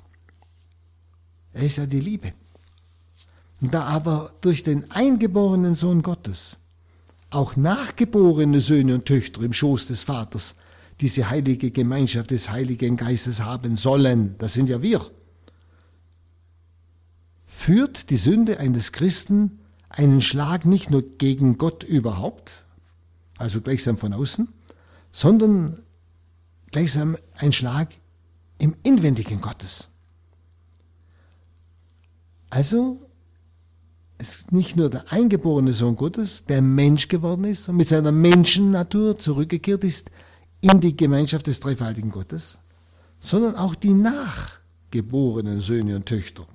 Er ist ja die Liebe. Da aber durch den eingeborenen Sohn Gottes auch nachgeborene Söhne und Töchter im Schoß des Vaters diese heilige Gemeinschaft des Heiligen Geistes haben sollen, das sind ja wir, führt die Sünde eines Christen einen Schlag nicht nur gegen Gott überhaupt, also gleichsam von außen, sondern gleichsam ein Schlag im Inwendigen Gottes. Also ist nicht nur der eingeborene Sohn Gottes, der Mensch geworden ist und mit seiner Menschennatur zurückgekehrt ist in die Gemeinschaft des dreifaltigen Gottes, sondern auch die nachgeborenen Söhne und Töchter.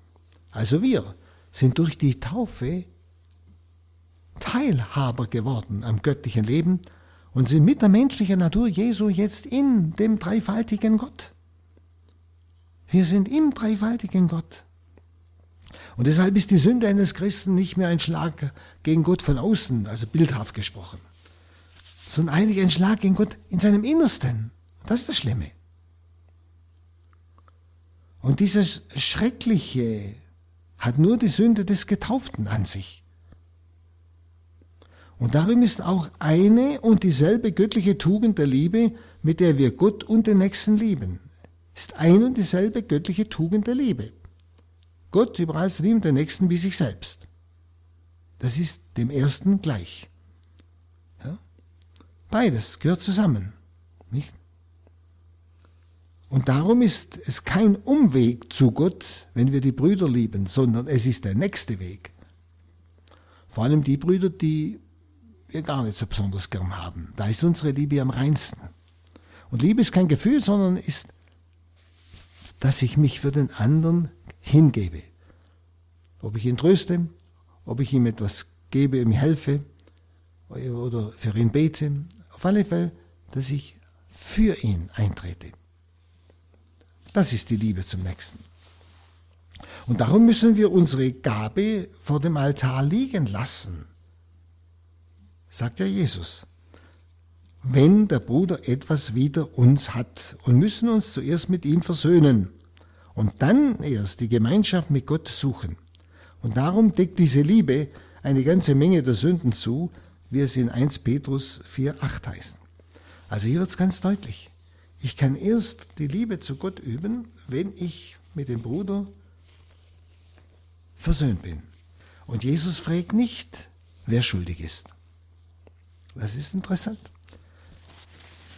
Also wir sind durch die Taufe Teilhaber geworden am göttlichen Leben und sind mit der menschlichen Natur Jesu jetzt in dem dreifaltigen Gott. Wir sind im dreifaltigen Gott. Und deshalb ist die Sünde eines Christen nicht mehr ein Schlag gegen Gott von außen, also bildhaft gesprochen, sondern eigentlich ein Schlag gegen Gott in seinem Innersten. Das ist das Schlimme. Und dieses Schreckliche hat nur die Sünde des Getauften an sich. Und darum ist auch eine und dieselbe göttliche Tugend der Liebe, mit der wir Gott und den Nächsten lieben, ist ein und dieselbe göttliche Tugend der Liebe. Gott über alles lieben, den Nächsten wie sich selbst. Das ist dem Ersten gleich. Ja? Beides gehört zusammen. Nicht? Und darum ist es kein Umweg zu Gott, wenn wir die Brüder lieben, sondern es ist der nächste Weg. Vor allem die Brüder, die wir gar nicht so besonders gern haben. Da ist unsere Liebe am reinsten. Und Liebe ist kein Gefühl, sondern ist, dass ich mich für den anderen hingebe. Ob ich ihn tröste, ob ich ihm etwas gebe, ihm helfe oder für ihn bete. Auf alle Fälle, dass ich für ihn eintrete. Das ist die Liebe zum Nächsten. Und darum müssen wir unsere Gabe vor dem Altar liegen lassen, sagt ja Jesus. Wenn der Bruder etwas wider uns hat und müssen uns zuerst mit ihm versöhnen und dann erst die Gemeinschaft mit Gott suchen. Und darum deckt diese Liebe eine ganze Menge der Sünden zu, wie es in 1 Petrus 4,8 heißt. Also hier wird es ganz deutlich. Ich kann erst die Liebe zu Gott üben, wenn ich mit dem Bruder versöhnt bin. Und Jesus fragt nicht, wer schuldig ist. Das ist interessant.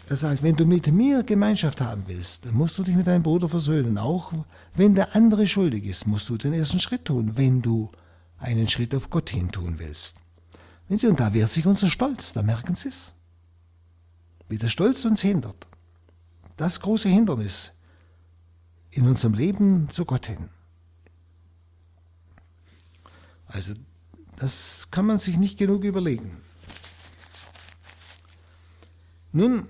Er sagt, wenn du mit mir Gemeinschaft haben willst, dann musst du dich mit deinem Bruder versöhnen. Auch wenn der andere schuldig ist, musst du den ersten Schritt tun, wenn du einen Schritt auf Gott hin tun willst. Wenn Sie, und da wehrt sich unser Stolz, da merken Sie es. Wie der Stolz uns hindert. Das große Hindernis in unserem Leben zu Gott hin. Also das kann man sich nicht genug überlegen. Nun,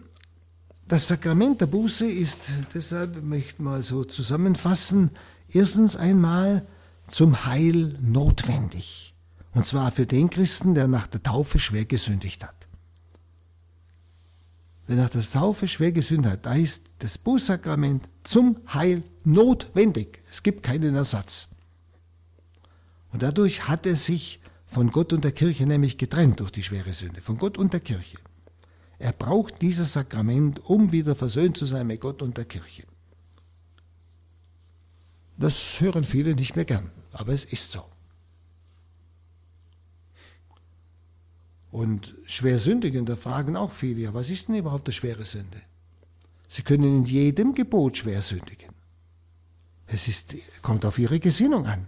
das Sakrament der Buße ist, deshalb möchte ich mal so zusammenfassen, erstens einmal zum Heil notwendig. Und zwar für den Christen, der nach der Taufe schwer gesündigt hat. Wer nach der Taufe schwer gesündigt hat, da ist das Bußsakrament zum Heil notwendig. Es gibt keinen Ersatz. Und dadurch hat er sich von Gott und der Kirche nämlich getrennt durch die schwere Sünde. Von Gott und der Kirche. Er braucht dieses Sakrament, um wieder versöhnt zu sein mit Gott und der Kirche. Das hören viele nicht mehr gern, aber es ist so. Und Schwersündigende fragen auch viele, ja, was ist denn überhaupt eine schwere Sünde? Sie können in jedem Gebot schwer sündigen. Es ist, kommt auf ihre Gesinnung an.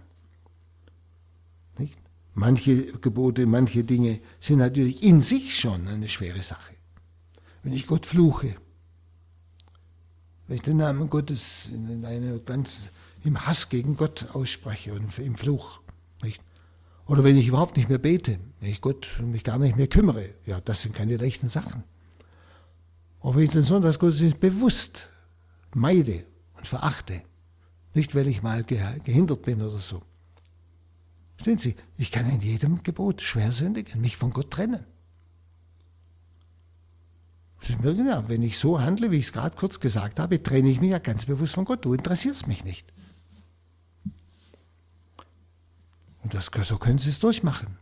Nicht? Manche Gebote, manche Dinge sind natürlich in sich schon eine schwere Sache wenn ich Gott fluche, wenn ich den Namen Gottes in eine ganz im Hass gegen Gott ausspreche und im Fluch. Nicht? Oder wenn ich überhaupt nicht mehr bete, wenn ich Gott mich gar nicht mehr kümmere, ja, das sind keine leichten Sachen. Oder wenn ich den Sonntagsgottesdienst bewusst meide und verachte, nicht weil ich mal gehindert bin oder so. Verstehen Sie, ich kann in jedem Gebot schwer sündigen, mich von Gott trennen. Genau, wenn ich so handle, wie ich es gerade kurz gesagt habe, trenne ich mich ja ganz bewusst von Gott. Du interessierst mich nicht. Und das, so können Sie es durchmachen.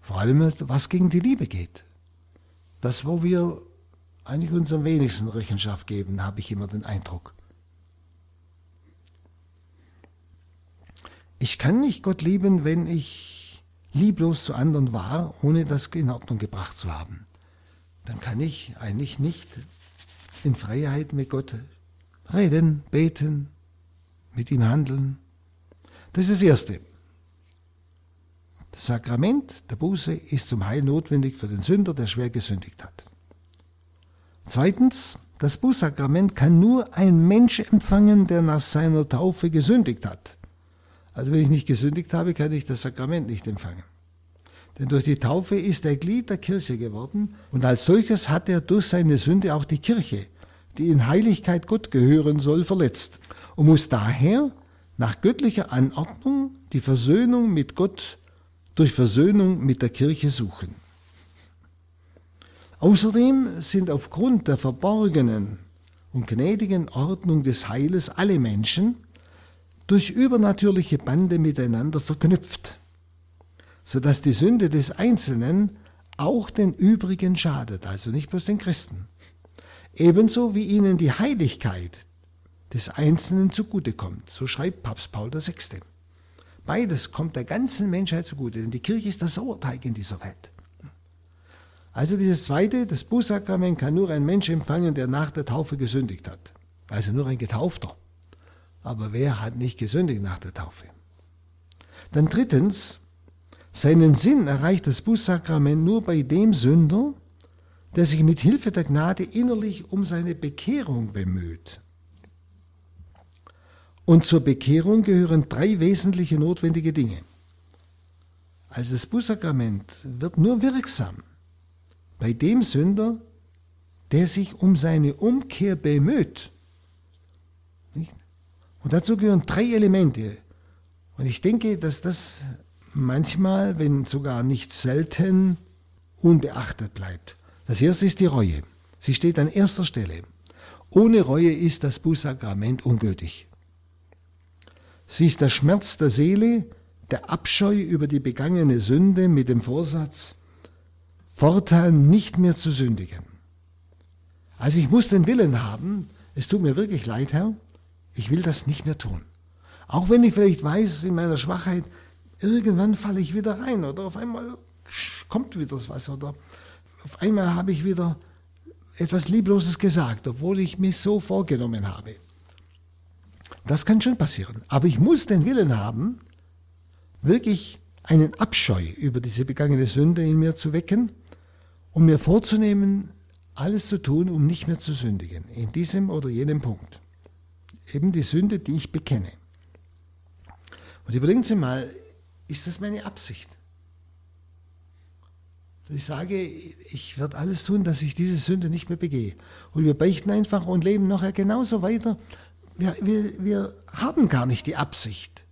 Vor allem, was gegen die Liebe geht. Das, wo wir eigentlich uns am wenigsten Rechenschaft geben, habe ich immer den Eindruck. Ich kann nicht Gott lieben, wenn ich lieblos zu anderen war, ohne das in Ordnung gebracht zu haben dann kann ich eigentlich nicht in Freiheit mit Gott reden, beten, mit ihm handeln. Das ist das Erste. Das Sakrament der Buße ist zum Heil notwendig für den Sünder, der schwer gesündigt hat. Zweitens, das Bußsakrament kann nur ein Mensch empfangen, der nach seiner Taufe gesündigt hat. Also wenn ich nicht gesündigt habe, kann ich das Sakrament nicht empfangen. Denn durch die Taufe ist er Glied der Kirche geworden und als solches hat er durch seine Sünde auch die Kirche, die in Heiligkeit Gott gehören soll, verletzt und muss daher nach göttlicher Anordnung die Versöhnung mit Gott durch Versöhnung mit der Kirche suchen. Außerdem sind aufgrund der verborgenen und gnädigen Ordnung des Heiles alle Menschen durch übernatürliche Bande miteinander verknüpft sodass die Sünde des Einzelnen auch den übrigen schadet, also nicht bloß den Christen. Ebenso wie ihnen die Heiligkeit des Einzelnen zugutekommt. So schreibt Papst Paul VI. Beides kommt der ganzen Menschheit zugute, denn die Kirche ist der Sauerteig in dieser Welt. Also dieses zweite, das Bußsakrament kann nur ein Mensch empfangen, der nach der Taufe gesündigt hat. Also nur ein Getaufter. Aber wer hat nicht gesündigt nach der Taufe? Dann drittens, seinen Sinn erreicht das Bußsakrament nur bei dem Sünder, der sich mit Hilfe der Gnade innerlich um seine Bekehrung bemüht. Und zur Bekehrung gehören drei wesentliche notwendige Dinge. Also das Bußsakrament wird nur wirksam bei dem Sünder, der sich um seine Umkehr bemüht. Und dazu gehören drei Elemente. Und ich denke, dass das manchmal, wenn sogar nicht selten, unbeachtet bleibt. Das erste ist die Reue. Sie steht an erster Stelle. Ohne Reue ist das Bußsakrament ungültig. Sie ist der Schmerz der Seele, der Abscheu über die begangene Sünde mit dem Vorsatz, fortan nicht mehr zu sündigen. Also ich muss den Willen haben, es tut mir wirklich leid, Herr, ich will das nicht mehr tun. Auch wenn ich vielleicht weiß in meiner Schwachheit, irgendwann falle ich wieder rein oder auf einmal kommt wieder was oder auf einmal habe ich wieder etwas Liebloses gesagt, obwohl ich mich so vorgenommen habe. Das kann schon passieren. Aber ich muss den Willen haben, wirklich einen Abscheu über diese begangene Sünde in mir zu wecken um mir vorzunehmen, alles zu tun, um nicht mehr zu sündigen, in diesem oder jenem Punkt. Eben die Sünde, die ich bekenne. Und überlegen Sie mal, ist das meine Absicht? Ich sage, ich werde alles tun, dass ich diese Sünde nicht mehr begehe. Und wir beichten einfach und leben nachher genauso weiter. Wir, wir, wir haben gar nicht die Absicht,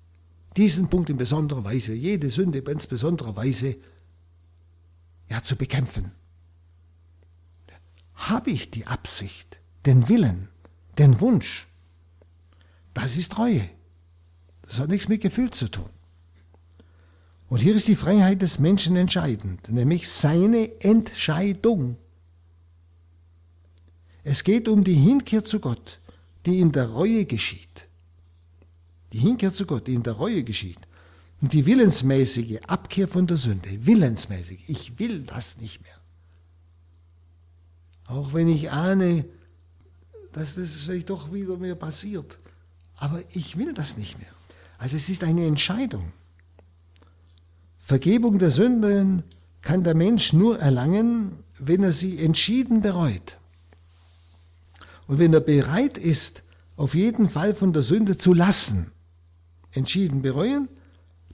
diesen Punkt in besonderer Weise, jede Sünde in ganz besonderer Weise ja, zu bekämpfen habe ich die Absicht, den Willen, den Wunsch. Das ist Treue. Das hat nichts mit Gefühl zu tun. Und hier ist die Freiheit des Menschen entscheidend, nämlich seine Entscheidung. Es geht um die Hinkehr zu Gott, die in der Reue geschieht. Die Hinkehr zu Gott, die in der Reue geschieht. Und die willensmäßige Abkehr von der Sünde. Willensmäßig. Ich will das nicht mehr. Auch wenn ich ahne, dass das vielleicht doch wieder mir passiert. Aber ich will das nicht mehr. Also es ist eine Entscheidung. Vergebung der Sünden kann der Mensch nur erlangen, wenn er sie entschieden bereut. Und wenn er bereit ist, auf jeden Fall von der Sünde zu lassen, entschieden bereuen,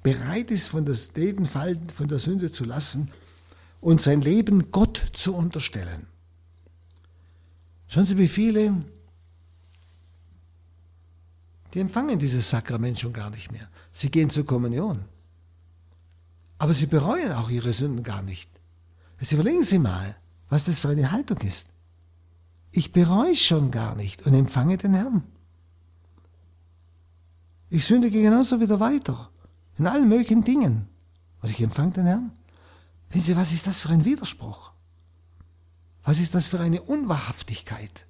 bereit ist, von der, jeden Fall von der Sünde zu lassen und sein Leben Gott zu unterstellen. Schauen Sie, wie viele, die empfangen dieses Sakrament schon gar nicht mehr. Sie gehen zur Kommunion. Aber sie bereuen auch ihre Sünden gar nicht. Jetzt überlegen Sie mal, was das für eine Haltung ist. Ich bereue schon gar nicht und empfange den Herrn. Ich sündige genauso wieder weiter. In allen möglichen Dingen. Und ich empfange den Herrn. Wissen Sie, was ist das für ein Widerspruch? Was ist das für eine Unwahrhaftigkeit?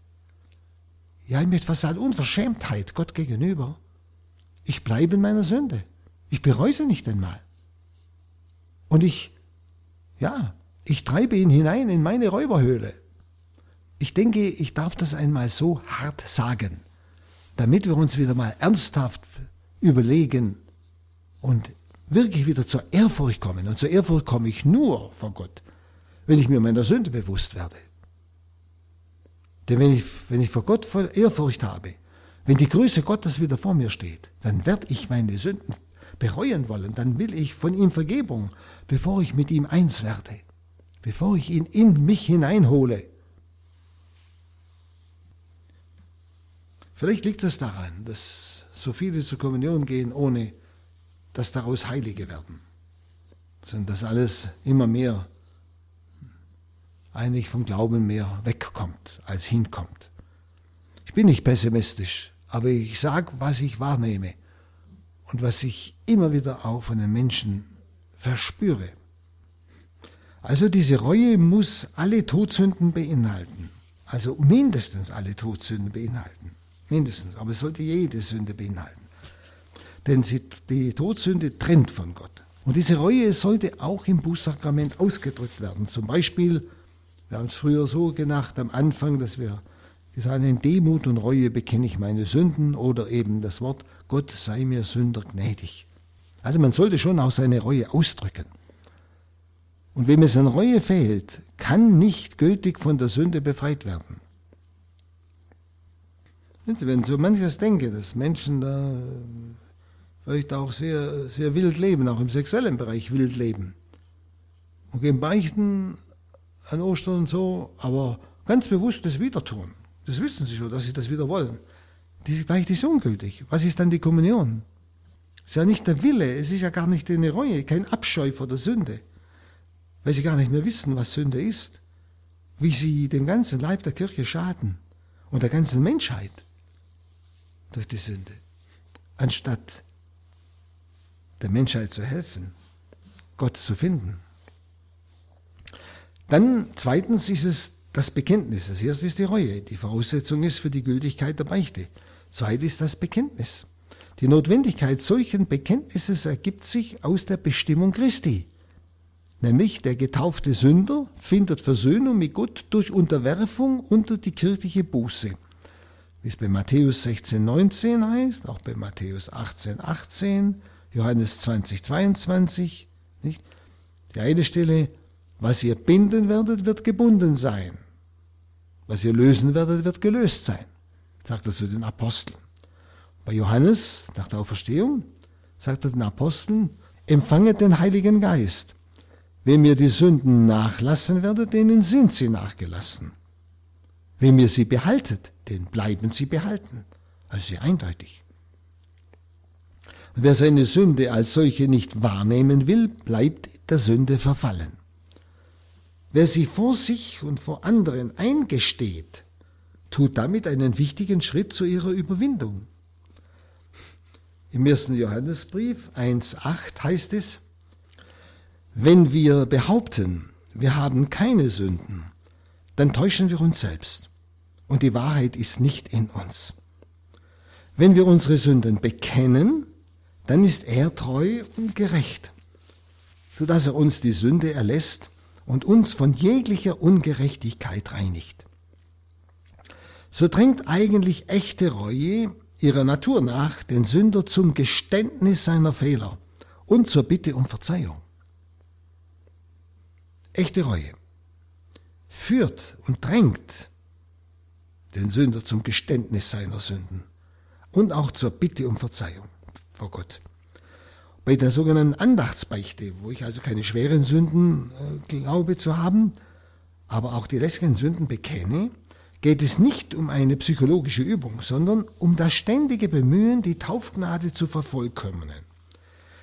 Ja, ich möchte fast sagen Unverschämtheit Gott gegenüber. Ich bleibe in meiner Sünde. Ich bereue sie nicht einmal. Und ich, ja, ich treibe ihn hinein in meine Räuberhöhle. Ich denke, ich darf das einmal so hart sagen, damit wir uns wieder mal ernsthaft überlegen und wirklich wieder zur Ehrfurcht kommen. Und zur Ehrfurcht komme ich nur vor Gott, wenn ich mir meiner Sünde bewusst werde. Denn wenn ich, wenn ich vor Gott Ehrfurcht habe, wenn die Größe Gottes wieder vor mir steht, dann werde ich meine Sünden bereuen wollen, dann will ich von ihm Vergebung, bevor ich mit ihm eins werde, bevor ich ihn in mich hineinhole. Vielleicht liegt es daran, dass so viele zur Kommunion gehen, ohne dass daraus Heilige werden, sondern dass alles immer mehr eigentlich vom Glauben mehr wegkommt als hinkommt. Ich bin nicht pessimistisch, aber ich sage, was ich wahrnehme und was ich immer wieder auch von den Menschen verspüre. Also diese Reue muss alle Todsünden beinhalten. Also mindestens alle Todsünden beinhalten. Mindestens. Aber es sollte jede Sünde beinhalten. Denn sie, die Todsünde trennt von Gott. Und diese Reue sollte auch im Bußsakrament ausgedrückt werden. Zum Beispiel wir haben es früher so gedacht am Anfang, dass wir gesagt haben, in Demut und Reue bekenne ich meine Sünden oder eben das Wort, Gott sei mir Sünder gnädig. Also man sollte schon auch seine Reue ausdrücken. Und wem es an Reue fehlt, kann nicht gültig von der Sünde befreit werden. Wenn so manches denke, dass Menschen da vielleicht auch sehr, sehr wild leben, auch im sexuellen Bereich wild leben. Und gehen beichten an Ostern und so, aber ganz bewusst das wieder tun. Das wissen sie schon, dass sie das wieder wollen. Die Beichte ist ungültig. Was ist dann die Kommunion? Es ist ja nicht der Wille, es ist ja gar nicht eine Reue, kein Abscheu vor der Sünde, weil sie gar nicht mehr wissen, was Sünde ist, wie sie dem ganzen Leib der Kirche schaden und der ganzen Menschheit durch die Sünde, anstatt der Menschheit zu helfen, Gott zu finden. Dann zweitens ist es das Bekenntnis. Das erste ist die Reue. Die Voraussetzung ist für die Gültigkeit der Beichte. Zweitens ist das Bekenntnis. Die Notwendigkeit solchen Bekenntnisses ergibt sich aus der Bestimmung Christi, Nämlich der getaufte Sünder findet Versöhnung mit Gott durch Unterwerfung unter die kirchliche Buße. Wie es bei Matthäus 16, 19 heißt, auch bei Matthäus 18, 18, Johannes 20, 22. Nicht? Die eine Stelle, was ihr binden werdet, wird gebunden sein. Was ihr lösen werdet, wird gelöst sein, sagt er zu den Aposteln. Bei Johannes, nach der Auferstehung, sagt er den Aposteln, empfanget den Heiligen Geist. Wem ihr die Sünden nachlassen werdet, denen sind sie nachgelassen. Wem ihr sie behaltet, den bleiben sie behalten. Also sehr eindeutig. Und wer seine Sünde als solche nicht wahrnehmen will, bleibt der Sünde verfallen. Wer sie vor sich und vor anderen eingesteht, tut damit einen wichtigen Schritt zu ihrer Überwindung. Im ersten Johannesbrief 1.8 heißt es, wenn wir behaupten, wir haben keine Sünden, dann täuschen wir uns selbst und die Wahrheit ist nicht in uns. Wenn wir unsere Sünden bekennen, dann ist er treu und gerecht, sodass er uns die Sünde erlässt und uns von jeglicher Ungerechtigkeit reinigt. So drängt eigentlich echte Reue ihrer Natur nach den Sünder zum Geständnis seiner Fehler und zur Bitte um Verzeihung. Echte Reue führt und drängt den Sünder zum Geständnis seiner Sünden und auch zur Bitte um Verzeihung vor Gott. Bei der sogenannten Andachtsbeichte, wo ich also keine schweren Sünden äh, glaube zu haben, aber auch die lästigen Sünden bekenne, geht es nicht um eine psychologische Übung, sondern um das ständige Bemühen, die Taufgnade zu vervollkommnen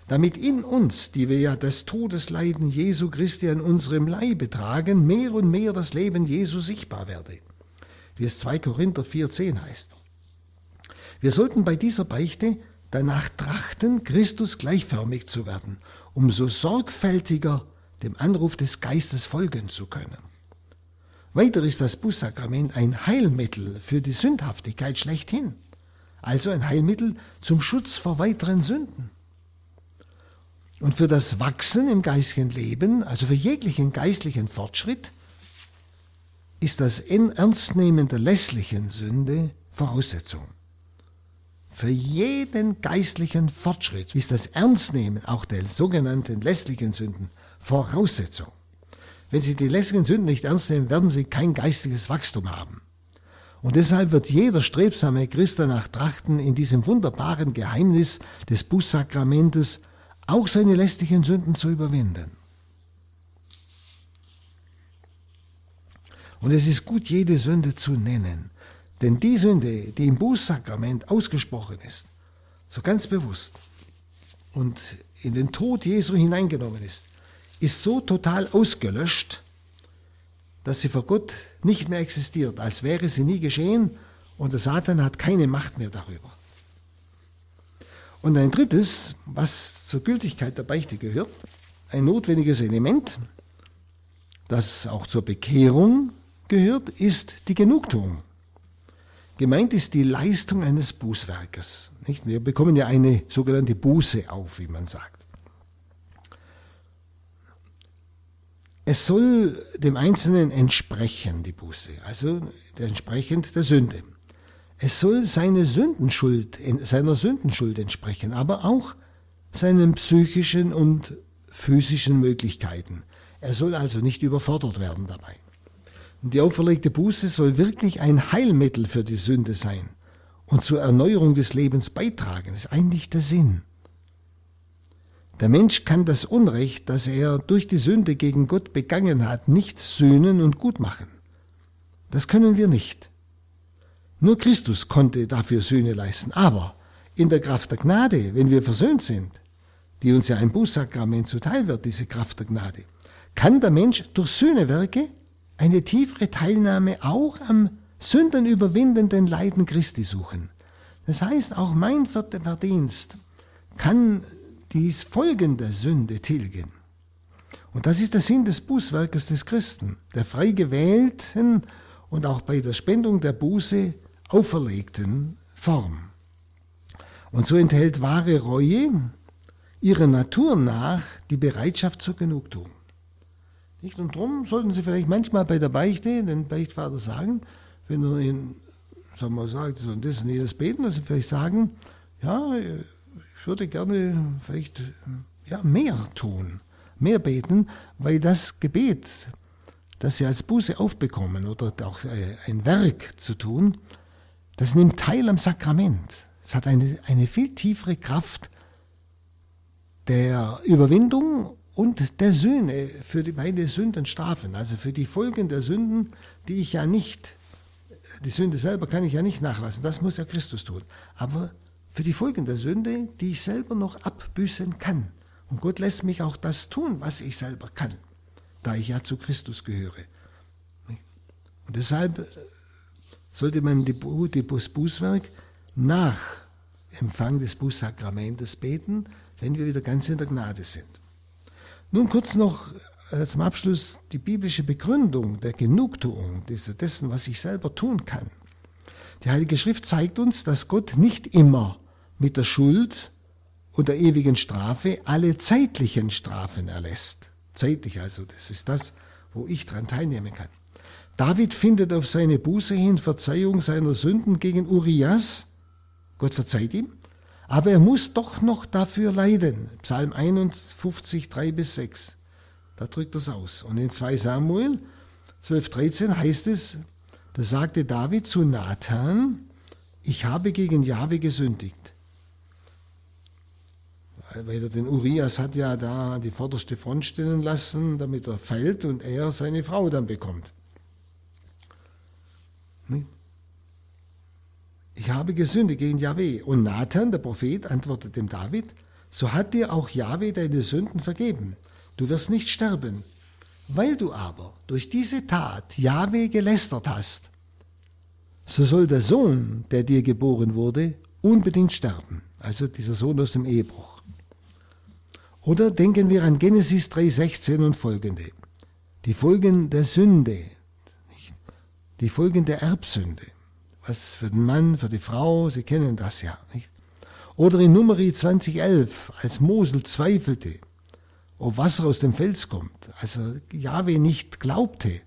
damit in uns, die wir ja das Todesleiden Jesu Christi an unserem Leibe tragen, mehr und mehr das Leben Jesu sichtbar werde. Wie es 2 Korinther 4,10 heißt. Wir sollten bei dieser Beichte danach trachten, Christus gleichförmig zu werden, um so sorgfältiger dem Anruf des Geistes folgen zu können. Weiter ist das Bußsakrament ein Heilmittel für die Sündhaftigkeit schlechthin, also ein Heilmittel zum Schutz vor weiteren Sünden. Und für das Wachsen im geistigen Leben, also für jeglichen geistlichen Fortschritt, ist das Ernstnehmen der lässlichen Sünde Voraussetzung. Für jeden geistlichen Fortschritt ist das Ernstnehmen auch der sogenannten lässlichen Sünden Voraussetzung. Wenn Sie die lässigen Sünden nicht ernst nehmen, werden Sie kein geistiges Wachstum haben. Und deshalb wird jeder strebsame Christ danach trachten, in diesem wunderbaren Geheimnis des Bußsakramentes auch seine lästigen Sünden zu überwinden. Und es ist gut, jede Sünde zu nennen. Denn die Sünde, die im Bußsakrament ausgesprochen ist, so ganz bewusst und in den Tod Jesu hineingenommen ist, ist so total ausgelöscht, dass sie vor Gott nicht mehr existiert, als wäre sie nie geschehen und der Satan hat keine Macht mehr darüber. Und ein drittes, was zur Gültigkeit der Beichte gehört, ein notwendiges Element, das auch zur Bekehrung gehört, ist die Genugtuung. Gemeint ist die Leistung eines Bußwerkes. Nicht? Wir bekommen ja eine sogenannte Buße auf, wie man sagt. Es soll dem Einzelnen entsprechen, die Buße, also entsprechend der Sünde. Es soll seine Sündenschuld, seiner Sündenschuld entsprechen, aber auch seinen psychischen und physischen Möglichkeiten. Er soll also nicht überfordert werden dabei. Die auferlegte Buße soll wirklich ein Heilmittel für die Sünde sein und zur Erneuerung des Lebens beitragen. Das ist eigentlich der Sinn. Der Mensch kann das Unrecht, das er durch die Sünde gegen Gott begangen hat, nicht sühnen und gut machen. Das können wir nicht. Nur Christus konnte dafür Sühne leisten. Aber in der Kraft der Gnade, wenn wir versöhnt sind, die uns ja im Bußsakrament zuteil wird, diese Kraft der Gnade, kann der Mensch durch Sühnewerke eine tiefere Teilnahme auch am sündenüberwindenden Leiden Christi suchen. Das heißt, auch mein Verdienst kann die folgende Sünde tilgen. Und das ist der Sinn des Bußwerkes des Christen, der frei gewählten und auch bei der Spendung der Buße auferlegten Form. Und so enthält wahre Reue ihrer Natur nach die Bereitschaft zur Genugtuung. Nicht? Und darum sollten Sie vielleicht manchmal bei der Beichte den Beichtvater sagen, wenn er Ihnen sagen wir, sagt, so das und jedes beten, dass Sie vielleicht sagen, ja, ich würde gerne vielleicht ja, mehr tun, mehr beten, weil das Gebet, das Sie als Buße aufbekommen oder auch äh, ein Werk zu tun, das nimmt teil am Sakrament. Es hat eine, eine viel tiefere Kraft der Überwindung und der Sühne für die beide Sündenstrafen, also für die Folgen der Sünden, die ich ja nicht, die Sünde selber kann ich ja nicht nachlassen, das muss ja Christus tun, aber für die Folgen der Sünde, die ich selber noch abbüßen kann. Und Gott lässt mich auch das tun, was ich selber kann, da ich ja zu Christus gehöre. Und deshalb sollte man das Bußwerk nach Empfang des Bußsakramentes beten, wenn wir wieder ganz in der Gnade sind. Nun kurz noch äh, zum Abschluss die biblische Begründung der Genugtuung, dessen, was ich selber tun kann. Die Heilige Schrift zeigt uns, dass Gott nicht immer mit der Schuld und der ewigen Strafe alle zeitlichen Strafen erlässt. Zeitlich also, das ist das, wo ich daran teilnehmen kann. David findet auf seine Buße hin Verzeihung seiner Sünden gegen Urias. Gott verzeiht ihm. Aber er muss doch noch dafür leiden. Psalm 51, 3 bis 6. Da drückt es aus. Und in 2 Samuel 12, 13 heißt es, da sagte David zu Nathan, ich habe gegen Jahwe gesündigt. Weil er den Urias hat ja da die vorderste Front stellen lassen, damit er fällt und er seine Frau dann bekommt. Ich habe gesündigt gegen Jahwe. Und Nathan, der Prophet, antwortet dem David, so hat dir auch Jahwe deine Sünden vergeben. Du wirst nicht sterben. Weil du aber durch diese Tat Jahwe gelästert hast, so soll der Sohn, der dir geboren wurde, unbedingt sterben. Also dieser Sohn aus dem Ehebruch. Oder denken wir an Genesis 3,16 und folgende. Die Folgen der Sünde, die Folgen der Erbsünde. Was für den Mann, für die Frau, Sie kennen das ja. Nicht? Oder in Numeri 2011, als Mosel zweifelte, ob Wasser aus dem Fels kommt, als er Jahwe nicht glaubte,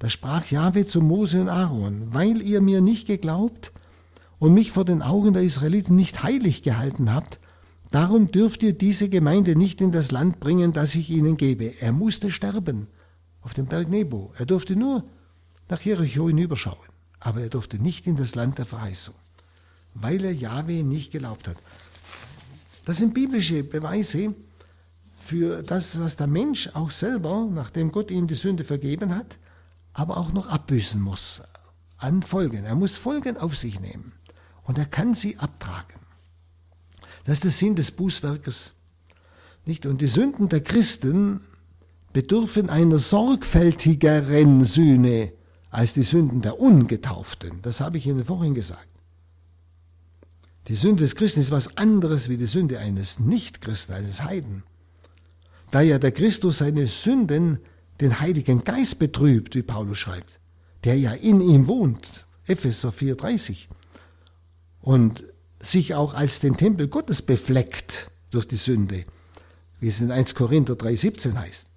da sprach Jahwe zu Mose und Aaron, weil ihr mir nicht geglaubt und mich vor den Augen der Israeliten nicht heilig gehalten habt, darum dürft ihr diese Gemeinde nicht in das Land bringen, das ich ihnen gebe. Er musste sterben auf dem Berg Nebo. Er durfte nur nach Jericho hinüberschauen. Aber er durfte nicht in das Land der Verheißung, weil er Jahwe nicht geglaubt hat. Das sind biblische Beweise für das, was der Mensch auch selber, nachdem Gott ihm die Sünde vergeben hat, aber auch noch abbüßen muss an Folgen. Er muss Folgen auf sich nehmen und er kann sie abtragen. Das ist der Sinn des Bußwerkes. Nicht? Und die Sünden der Christen bedürfen einer sorgfältigeren Sühne als die Sünden der Ungetauften. Das habe ich Ihnen vorhin gesagt. Die Sünde des Christen ist was anderes wie die Sünde eines Nichtchristen, eines Heiden. Da ja der Christus seine Sünden den Heiligen Geist betrübt, wie Paulus schreibt, der ja in ihm wohnt, Epheser 4,30, und sich auch als den Tempel Gottes befleckt durch die Sünde, wie es in 1 Korinther 3,17 heißt.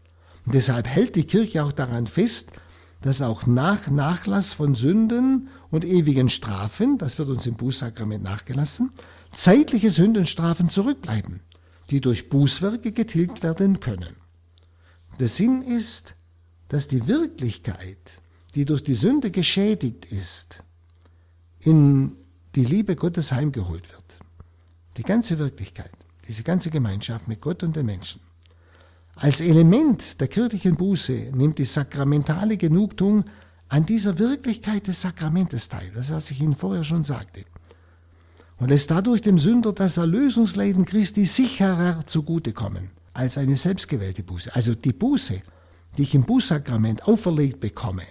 Und deshalb hält die Kirche auch daran fest, dass auch nach Nachlass von Sünden und ewigen Strafen, das wird uns im Bußsakrament nachgelassen, zeitliche Sündenstrafen zurückbleiben, die durch Bußwerke getilgt werden können. Der Sinn ist, dass die Wirklichkeit, die durch die Sünde geschädigt ist, in die Liebe Gottes heimgeholt wird. Die ganze Wirklichkeit, diese ganze Gemeinschaft mit Gott und den Menschen. Als Element der kirchlichen Buße nimmt die sakramentale Genugtuung an dieser Wirklichkeit des Sakramentes teil, das was ich Ihnen vorher schon sagte, und lässt dadurch dem Sünder das Erlösungsleiden Christi sicherer zugutekommen als eine selbstgewählte Buße. Also die Buße, die ich im Bußsakrament auferlegt bekomme,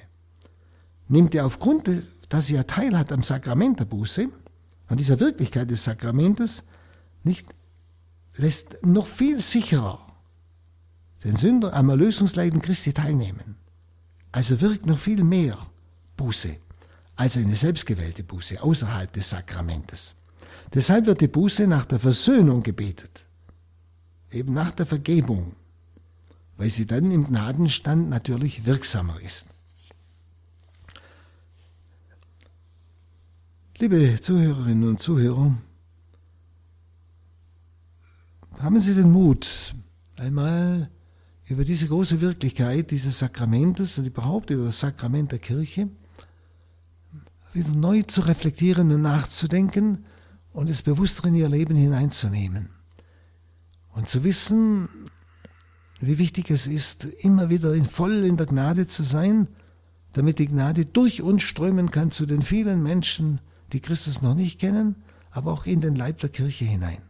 nimmt er aufgrund, dass sie ja Teil hat am Sakrament der Buße, an dieser Wirklichkeit des Sakramentes, nicht, lässt noch viel sicherer den Sünder am Erlösungsleiden Christi teilnehmen. Also wirkt noch viel mehr Buße als eine selbstgewählte Buße außerhalb des Sakramentes. Deshalb wird die Buße nach der Versöhnung gebetet, eben nach der Vergebung. weil sie dann im Gnadenstand natürlich wirksamer ist. Liebe Zuhörerinnen und Zuhörer, haben Sie den Mut, einmal über diese große Wirklichkeit dieses Sakramentes und überhaupt über das Sakrament der Kirche wieder neu zu reflektieren und nachzudenken und es bewusster in ihr Leben hineinzunehmen. Und zu wissen, wie wichtig es ist, immer wieder voll in der Gnade zu sein, damit die Gnade durch uns strömen kann zu den vielen Menschen, die Christus noch nicht kennen, aber auch in den Leib der Kirche hinein.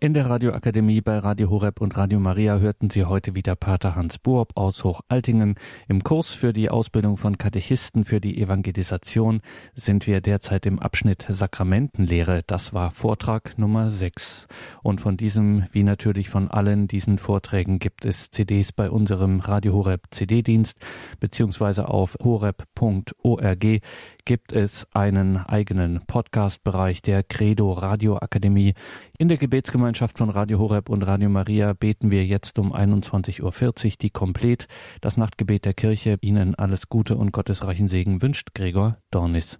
In der Radioakademie bei Radio Horeb und Radio Maria hörten Sie heute wieder Pater Hans Buob aus Hochaltingen. Im Kurs für die Ausbildung von Katechisten für die Evangelisation sind wir derzeit im Abschnitt Sakramentenlehre. Das war Vortrag Nummer 6. Und von diesem, wie natürlich von allen diesen Vorträgen, gibt es CDs bei unserem Radio Horeb CD-Dienst beziehungsweise auf horeb.org gibt es einen eigenen Podcast-Bereich der Credo Radioakademie. In der Gebetsgemeinschaft von Radio Horeb und Radio Maria beten wir jetzt um 21.40 Uhr die Komplett, das Nachtgebet der Kirche. Ihnen alles Gute und gottesreichen Segen wünscht Gregor Dornis.